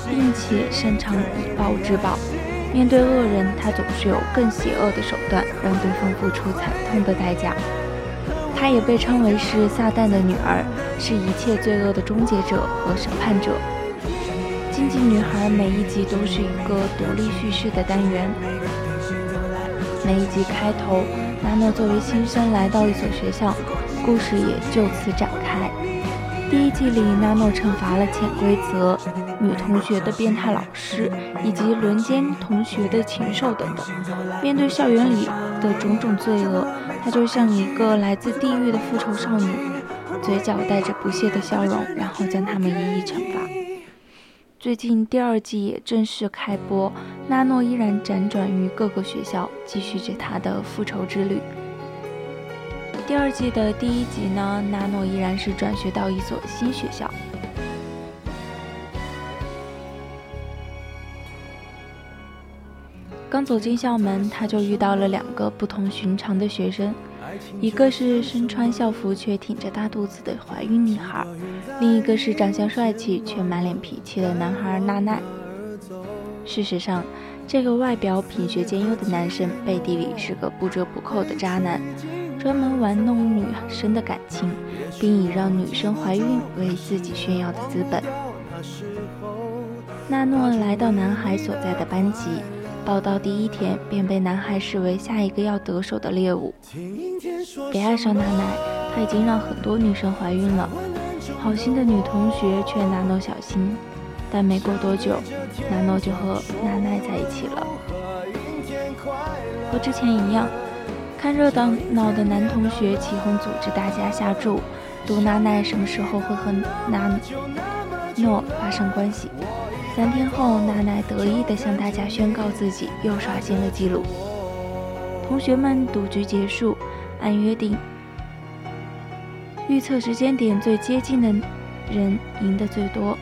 并且擅长以暴制暴。面对恶人，她总是有更邪恶的手段，让对方付出惨痛的代价。她也被称为是撒旦的女儿，是一切罪恶的终结者和审判者。禁忌女孩每一集都是一个独立叙事的单元。每一集开头，娜诺作为新生来到一所学校，故事也就此展开。第一季里，娜诺惩罚了潜规则、女同学的变态老师以及轮奸同学的禽兽等等。面对校园里的种种罪恶，她就像一个来自地狱的复仇少女，嘴角带着不屑的笑容，然后将他们一一惩罚。最近第二季也正式开播，娜诺依然辗转于各个学校，继续着她的复仇之旅。第二季的第一集呢，娜诺依然是转学到一所新学校。刚走进校门，他就遇到了两个不同寻常的学生，一个是身穿校服却挺着大肚子的怀孕女孩，另一个是长相帅气却满脸脾气的男孩娜奈。事实上，这个外表品学兼优的男生背地里是个不折不扣的渣男，专门玩弄女生的感情，并以让女生怀孕为自己炫耀的资本。娜诺来到男孩所在的班级。报道第一天便被男孩视为下一个要得手的猎物。别爱上娜奈，他已经让很多女生怀孕了。好心的女同学劝娜诺小心，但没过多久，娜诺就和娜奈在一起了。和之前一样，看热闹的男同学起哄组织大家下注，赌娜奈什么时候会和娜诺发生关系。三天后，娜奈得意地向大家宣告自己又刷新了记录。同学们赌局结束，按约定，预测时间点最接近的人赢得最多。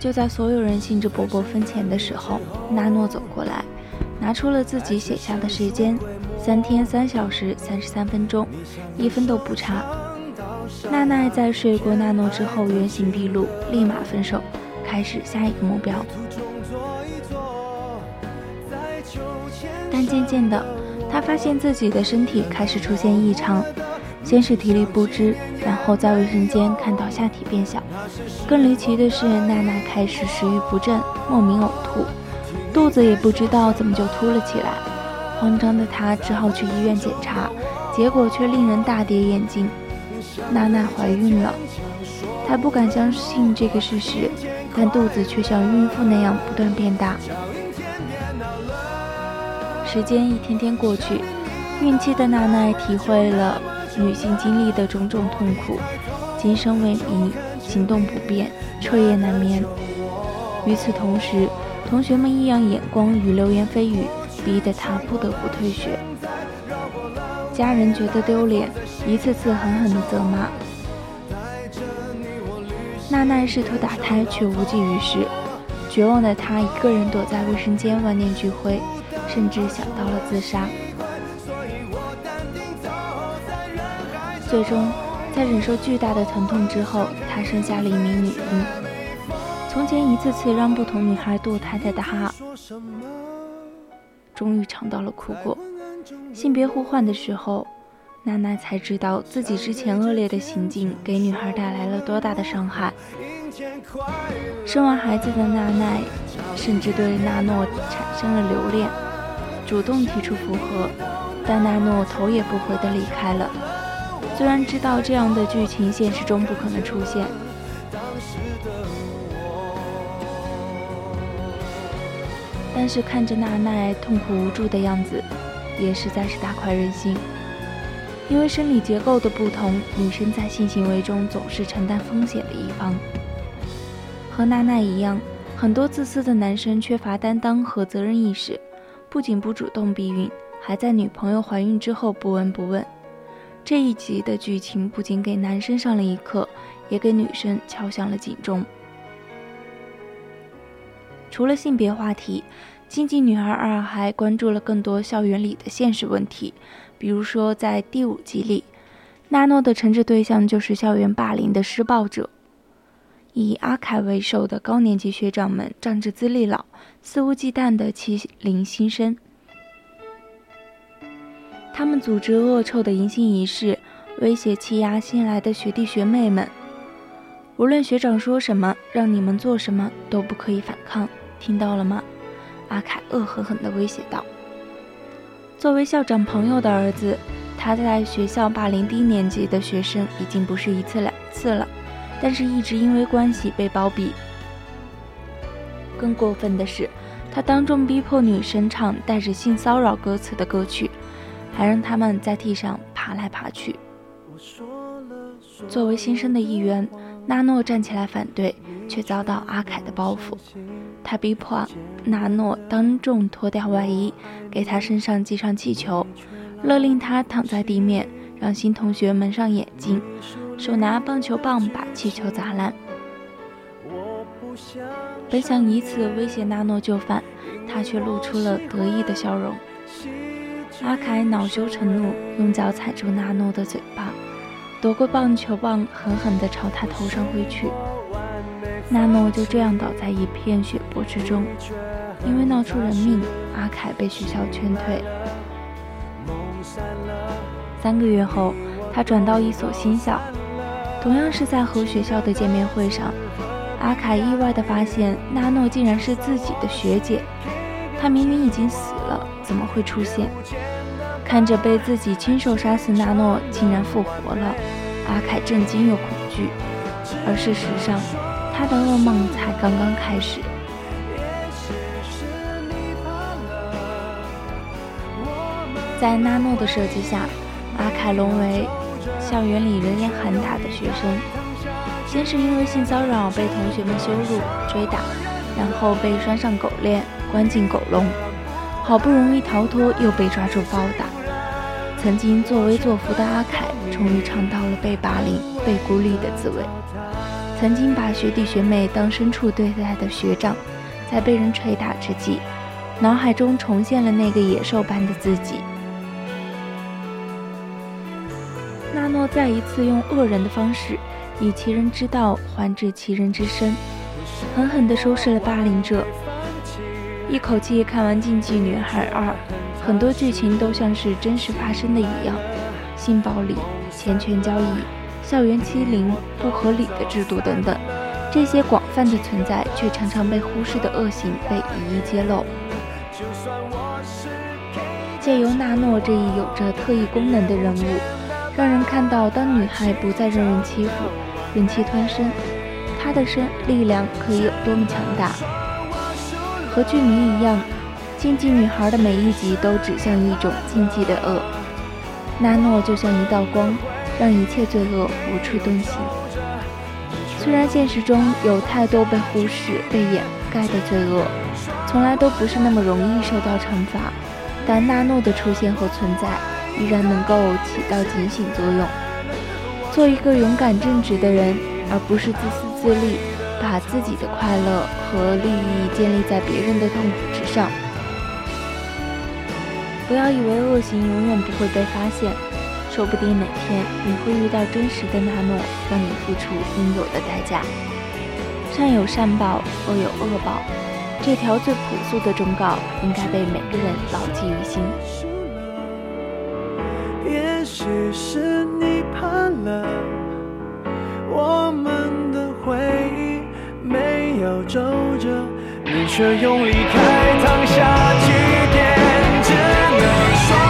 就在所有人兴致勃勃分钱的时候，娜诺走过来，拿出了自己写下的时间：三天三小时三十三分钟，一分都不差。娜奈在睡过娜诺之后原形毕露，立马分手，开始下一个目标。但渐渐的，他发现自己的身体开始出现异常，先是体力不支，然后在卫生间看到下体变小。更离奇的是，娜娜开始食欲不振，莫名呕吐，肚子也不知道怎么就凸了起来。慌张的她只好去医院检查，结果却令人大跌眼镜。娜娜怀孕了，她不敢相信这个事实，但肚子却像孕妇那样不断变大。时间一天天过去，孕期的娜娜体会了女性经历的种种痛苦，精神萎靡，行动不便，彻夜难眠。与此同时，同学们异样眼光与流言蜚语，逼得她不得不退学。家人觉得丢脸，一次次狠狠地责骂。娜娜试图打胎，却无济于事。绝望的她一个人躲在卫生间万念俱灰，甚至想到了自杀。最终，在忍受巨大的疼痛之后，她生下了一名女婴。从前一次次让不同女孩堕胎的她，终于尝到了苦果。性别互换的时候，娜娜才知道自己之前恶劣的行径给女孩带来了多大的伤害。生完孩子的娜娜，甚至对娜诺产生了留恋，主动提出复合，但娜诺头也不回地离开了。虽然知道这样的剧情现实中不可能出现，但是看着娜娜痛苦无助的样子，也实在是大快人心。因为生理结构的不同，女生在性行为中总是承担风险的一方。和娜娜一样，很多自私的男生缺乏担当和责任意识，不仅不主动避孕，还在女朋友怀孕之后不闻不问。这一集的剧情不仅给男生上了一课，也给女生敲响了警钟。除了性别话题，《经济女孩二》还关注了更多校园里的现实问题，比如说在第五集里，纳诺的惩治对象就是校园霸凌的施暴者。以阿凯为首的高年级学长们仗着资历老，肆无忌惮地欺凌新生。他们组织恶臭的迎新仪式，威胁欺压新来的学弟学妹们。无论学长说什么，让你们做什么，都不可以反抗，听到了吗？阿凯恶狠狠地威胁道。作为校长朋友的儿子，他在学校霸凌低年级的学生已经不是一次两次了。但是，一直因为关系被包庇。更过分的是，他当众逼迫女生唱带着性骚扰歌词的歌曲，还让他们在地上爬来爬去。作为新生的一员，纳诺站起来反对，却遭到阿凯的报复。他逼迫纳诺当众脱掉外衣，给他身上系上气球，勒令他躺在地面，让新同学蒙上眼睛。手拿棒球棒把气球砸烂，本想以此威胁纳诺就范，他却露出了得意的笑容。阿凯恼羞成怒，用脚踩住纳诺的嘴巴，夺过棒球棒，狠狠地朝他头上挥去。纳诺就这样倒在一片血泊之中。因为闹出人命，阿凯被学校劝退。三个月后，他转到一所新校。同样是在和学校的见面会上，阿凯意外地发现纳诺竟然是自己的学姐。她明明已经死了，怎么会出现？看着被自己亲手杀死纳诺竟然复活了，阿凯震惊又恐惧。而事实上，他的噩梦才刚刚开始。在纳诺的设计下，阿凯沦为。校园里人言喊打的学生，先是因为性骚扰被同学们羞辱追打，然后被拴上狗链关进狗笼，好不容易逃脱又被抓住暴打。曾经作威作福的阿凯，终于尝到了被霸凌、被孤立的滋味。曾经把学弟学妹当牲畜对待的学长，在被人捶打之际，脑海中重现了那个野兽般的自己。纳诺再一次用恶人的方式，以其人之道还治其人之身，狠狠地收拾了霸凌者。一口气看完《禁忌女孩二》，很多剧情都像是真实发生的一样，性暴力、钱权交易、校园欺凌、不合理的制度等等，这些广泛的存在却常常被忽视的恶行被一一揭露。借由纳诺这一有着特异功能的人物。让人看到，当女孩不再任人欺负、忍气吞声，她的身力量可以有多么强大。和剧迷一样，禁忌女孩的每一集都指向一种禁忌的恶。纳诺就像一道光，让一切罪恶无处遁形。虽然现实中有太多被忽视被掩盖的罪恶从来都不是那么容易受到惩罚但纳诺的出现和存在依然能够起到警醒作用。做一个勇敢正直的人而不是自私自利把自己的快乐和利益建立在别人的痛苦之上。不要以为恶行永远不会被发现说不定哪天你会遇到真实的那诺，让你付出应有的代价。善有善报，恶有恶报，这条最朴素的忠告应该被每个人牢记于心。也许是你怕了，我们的回忆没有皱褶，你却用离开烫下句点，只能说。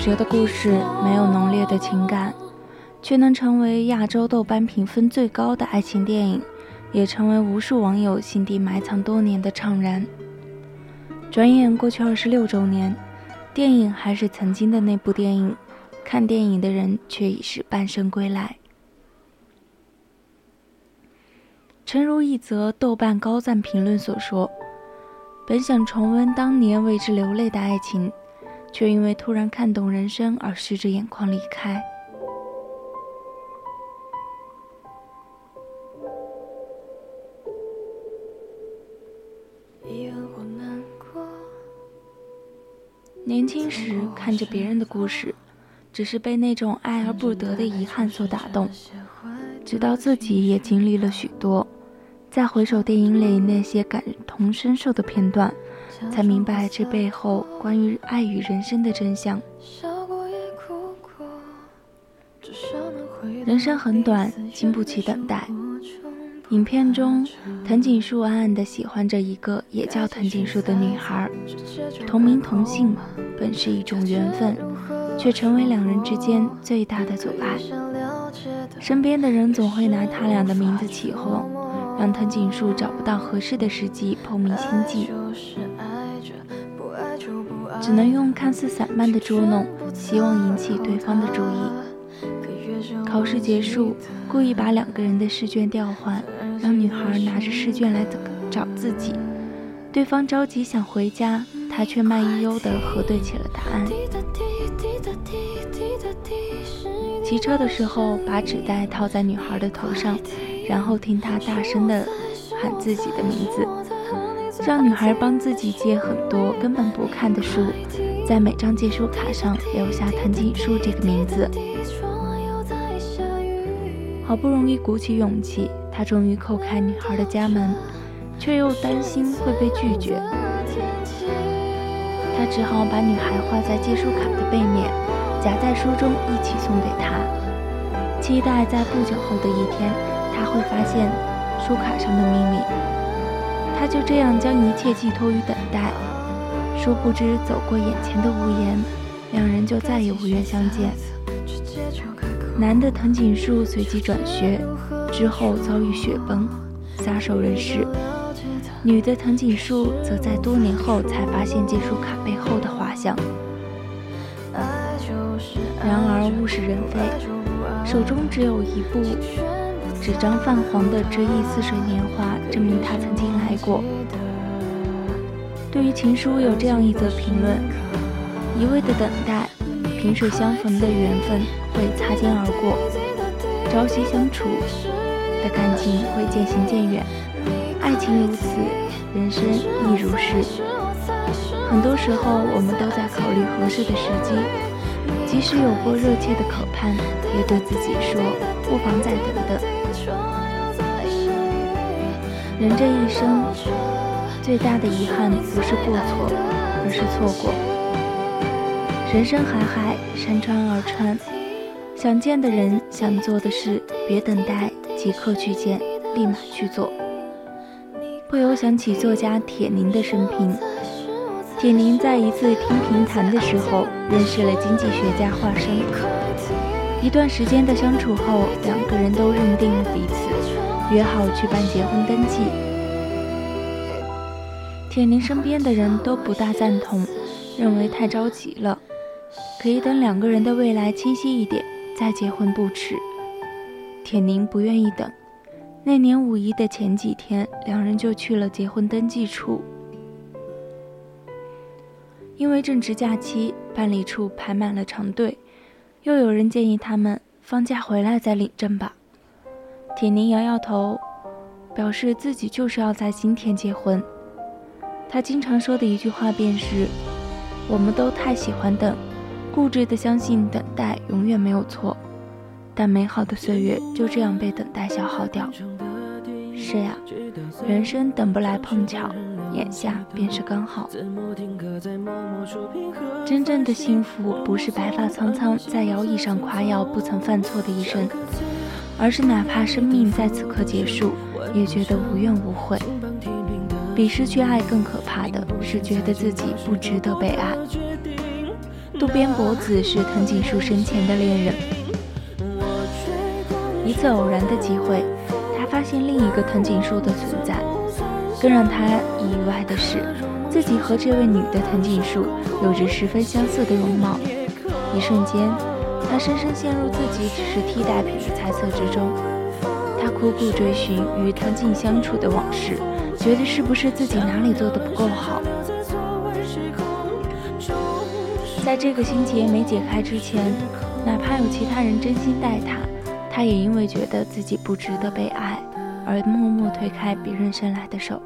学的故事没有浓烈的情感，却能成为亚洲豆瓣评分最高的爱情电影，也成为无数网友心底埋藏多年的怅然。转眼过去二十六周年，电影还是曾经的那部电影，看电影的人却已是半生归来。诚如一则豆瓣高赞评论所说：“本想重温当年为之流泪的爱情。”却因为突然看懂人生而湿着眼眶离开。”年轻时看着别人的故事，只是被那种爱而不得的遗憾所打动，直到自己也经历了许多。再回首电影里那些感同身受的片段，才明白这背后关于爱与人生的真相。人生很短，经不起等待。影片中，藤井树暗暗地喜欢着一个也叫藤井树的女孩，同名同姓，本是一种缘分，却成为两人之间最大的阻碍。身边的人总会拿他俩的名字起哄。让藤井树找不到合适的时机碰明心计，只能用看似散漫的捉弄，希望引起对方的注意。考试结束，故意把两个人的试卷调换，让女孩拿着试卷来找自己。对方着急想回家，他却慢悠悠地核对起了答案。骑车的时候，把纸袋套在女孩的头上。然后听她大声地喊自己的名字，让女孩帮自己借很多根本不看的书，在每张借书卡上留下藤井树这个名字。好不容易鼓起勇气，他终于叩开女孩的家门，却又担心会被拒绝。他只好把女孩画在借书卡的背面，夹在书中一起送给她，期待在不久后的一天。他会发现书卡上的秘密，就这样将一切寄托于等待。殊不知，走过眼前的屋檐，两人就再也无缘相见。男的藤井树随即转学，之后遭遇雪崩，撒手人世；女的藤井树则在多年后才发现借书卡背后的画像。然而物是人非，手中只有一部。纸张泛黄的追忆似水年华，证明他曾经来过。对于情书，有这样一则评论：一味的等待，萍水相逢的缘分会擦肩而过；朝夕相处的感情会渐行渐远。爱情如此，人生亦如是。很多时候，我们都在考虑合适的时机，即使有过热切的渴盼，也对自己说，不妨再等等。人这一生最大的遗憾不是过错，而是错过。人生海海，山川而川，想见的人，想做的事，别等待，即刻去见，立马去做。不由想起作家铁凝的生平。铁凝在一次听评弹的时候，认识了经济学家华生。一段时间的相处后，两个人都认定了彼此，约好去办结婚登记。铁凝身边的人都不大赞同，认为太着急了，可以等两个人的未来清晰一点再结婚不迟。铁凝不愿意等，那年五一的前几天，两人就去了结婚登记处。因为正值假期，办理处排满了长队。又有人建议他们放假回来再领证吧。铁凝摇摇头，表示自己就是要在今天结婚。他经常说的一句话便是：“我们都太喜欢等，固执的相信等待永远没有错，但美好的岁月就这样被等待消耗掉。”是呀，人生等不来碰巧。眼下便是刚好。真正的幸福不是白发苍苍在摇椅上夸耀不曾犯错的一生，而是哪怕生命在此刻结束，也觉得无怨无悔。比失去爱更可怕的是觉得自己不值得被爱。渡边博子是藤井树生前的恋人，一次偶然的机会，他发现另一个藤井树的存在。更让他意外的是，自己和这位女的藤井树有着十分相似的容貌。一瞬间，他深深陷入自己只是替代品的猜测之中。他苦苦追寻与藤井相处的往事，觉得是不是自己哪里做的不够好。在这个心结没解开之前，哪怕有其他人真心待他，他也因为觉得自己不值得被爱。而默默推开别人伸来的手，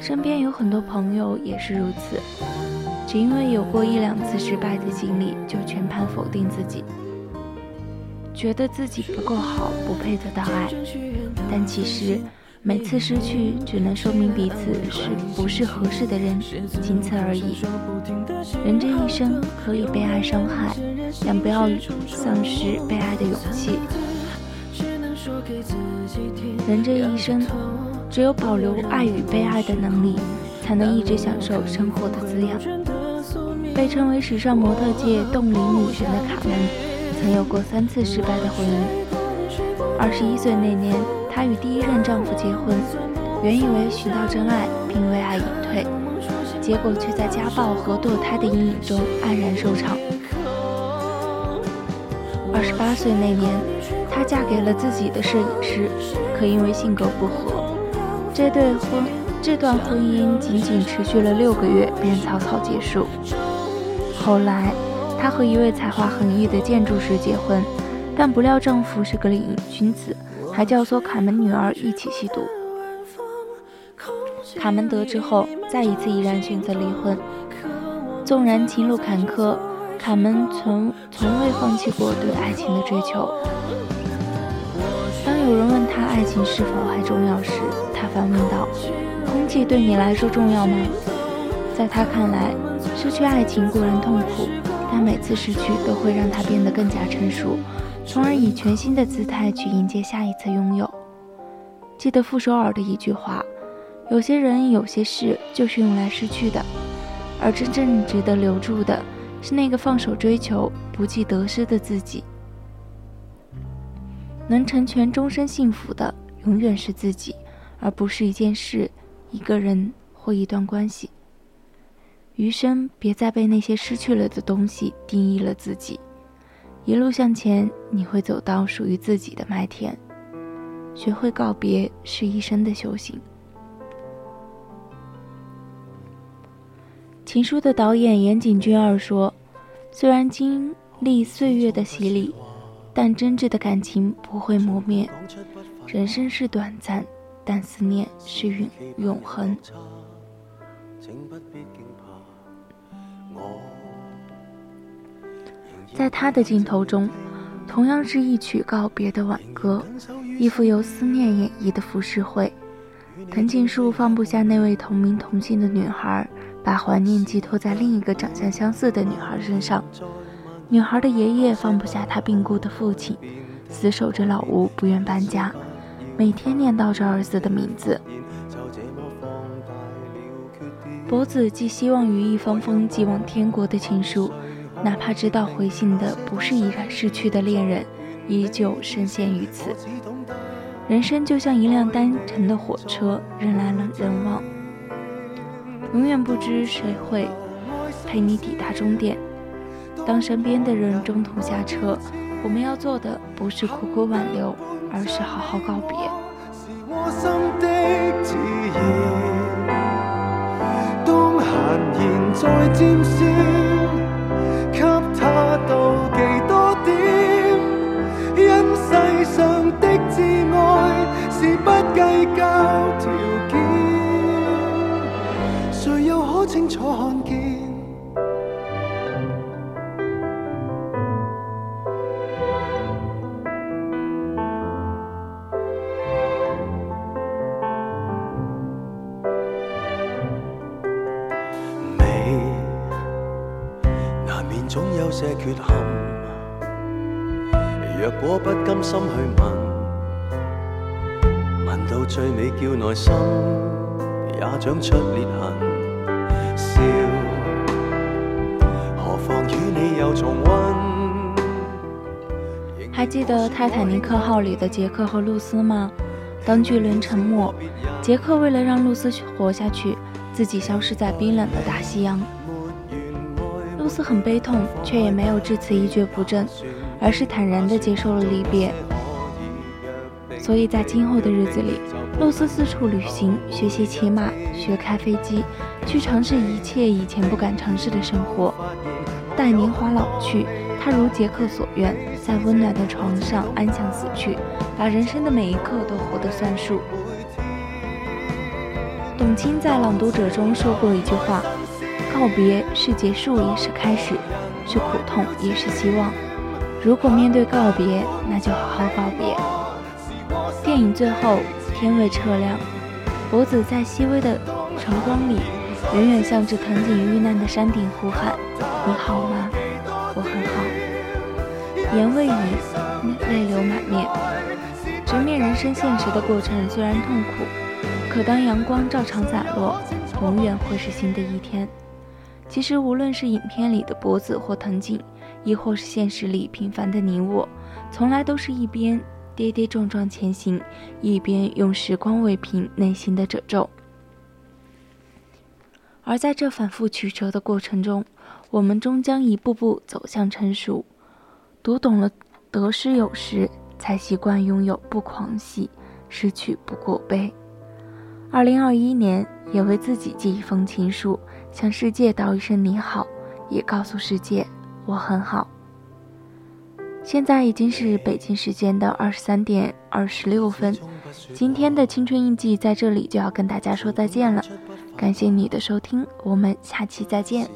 身边有很多朋友也是如此，只因为有过一两次失败的经历，就全盘否定自己，觉得自己不够好，不配得到爱。但其实每次失去，只能说明彼此是不是合适的人，仅此而已。人这一生可以被爱伤害，但不要丧失被爱的勇气。人这一生，只有保留爱与被爱的能力，才能一直享受生活的滋养。被称为史上模特界冻龄女神的卡门，曾有过三次失败的婚姻。二十一岁那年，她与第一任丈夫结婚，原以为寻到真爱并为爱隐退，结果却在家暴和堕胎的阴影中黯然收场。二十八岁那年。她嫁给了自己的摄影师，可因为性格不合，这对婚这段婚姻仅仅持续了六个月便草草结束。后来，她和一位才华横溢的建筑师结婚，但不料丈夫是个瘾君子，还教唆卡门女儿一起吸毒。卡门得知后，再一次毅然选择离婚。纵然情路坎坷，卡门从从未放弃过对爱情的追求。有人问他爱情是否还重要时，他反问道：“空气对你来说重要吗？”在他看来，失去爱情固然痛苦，但每次失去都会让他变得更加成熟，从而以全新的姿态去迎接下一次拥有。记得傅首尔的一句话：“有些人、有些事就是用来失去的，而真正值得留住的，是那个放手追求、不计得失的自己。”能成全终身幸福的，永远是自己，而不是一件事、一个人或一段关系。余生别再被那些失去了的东西定义了自己。一路向前，你会走到属于自己的麦田。学会告别是一生的修行。情书的导演岩井俊二说：“虽然经历岁月的洗礼。”但真挚的感情不会磨灭，人生是短暂，但思念是永永恒。在他的镜头中，同样是一曲告别的挽歌，一幅由思念演绎的浮世绘。藤井树放不下那位同名同姓的女孩，把怀念寄托在另一个长相相似的女孩身上。女孩的爷爷放不下他病故的父亲，死守着老屋不愿搬家，每天念叨着儿子的名字。博子寄希望于一封封寄往天国的情书，哪怕知道回信的不是已然逝去的恋人，依旧深陷于此。人生就像一辆单程的火车，人来了人往，永远不知谁会陪你抵达终点。当身边的人中途下车，我们要做的不是苦苦挽留，而是好好告别。是不计较条件，谁又可清楚看见？果不甘心去问，问到最尾叫内心也长出裂痕。笑，何妨与你又重温？还记得泰坦尼克号里的杰克和露丝吗？当巨轮沉没，杰克为了让露丝活下去，自己消失在冰冷的大西洋。露丝很悲痛，却也没有至此一蹶不振，而是坦然地接受了离别。所以在今后的日子里，露丝四处旅行，学习骑马，学开飞机，去尝试一切以前不敢尝试的生活。待年华老去，她如杰克所愿，在温暖的床上安详死去，把人生的每一刻都活得算数。董卿在《朗读者》中说过一句话：“告别是结束，也是开始；是苦痛，也是希望。如果面对告别，那就好好告别。”电影最后，天未彻亮，博子在熹微的晨光里，远远向着藤井遇难的山顶呼喊：“你好吗？我很好。”言未已，泪流满面。直面人生现实的过程虽然痛苦，可当阳光照常洒落，永远会是新的一天。其实，无论是影片里的博子或藤井，亦或是现实里平凡的你我，从来都是一边。跌跌撞撞前行，一边用时光慰平内心的褶皱。而在这反复曲折的过程中，我们终将一步步走向成熟，读懂了得失有时，才习惯拥有不狂喜，失去不过悲。二零二一年，也为自己寄一封情书，向世界道一声你好，也告诉世界我很好。现在已经是北京时间的二十三点二十六分，今天的青春印记在这里就要跟大家说再见了，感谢你的收听，我们下期再见。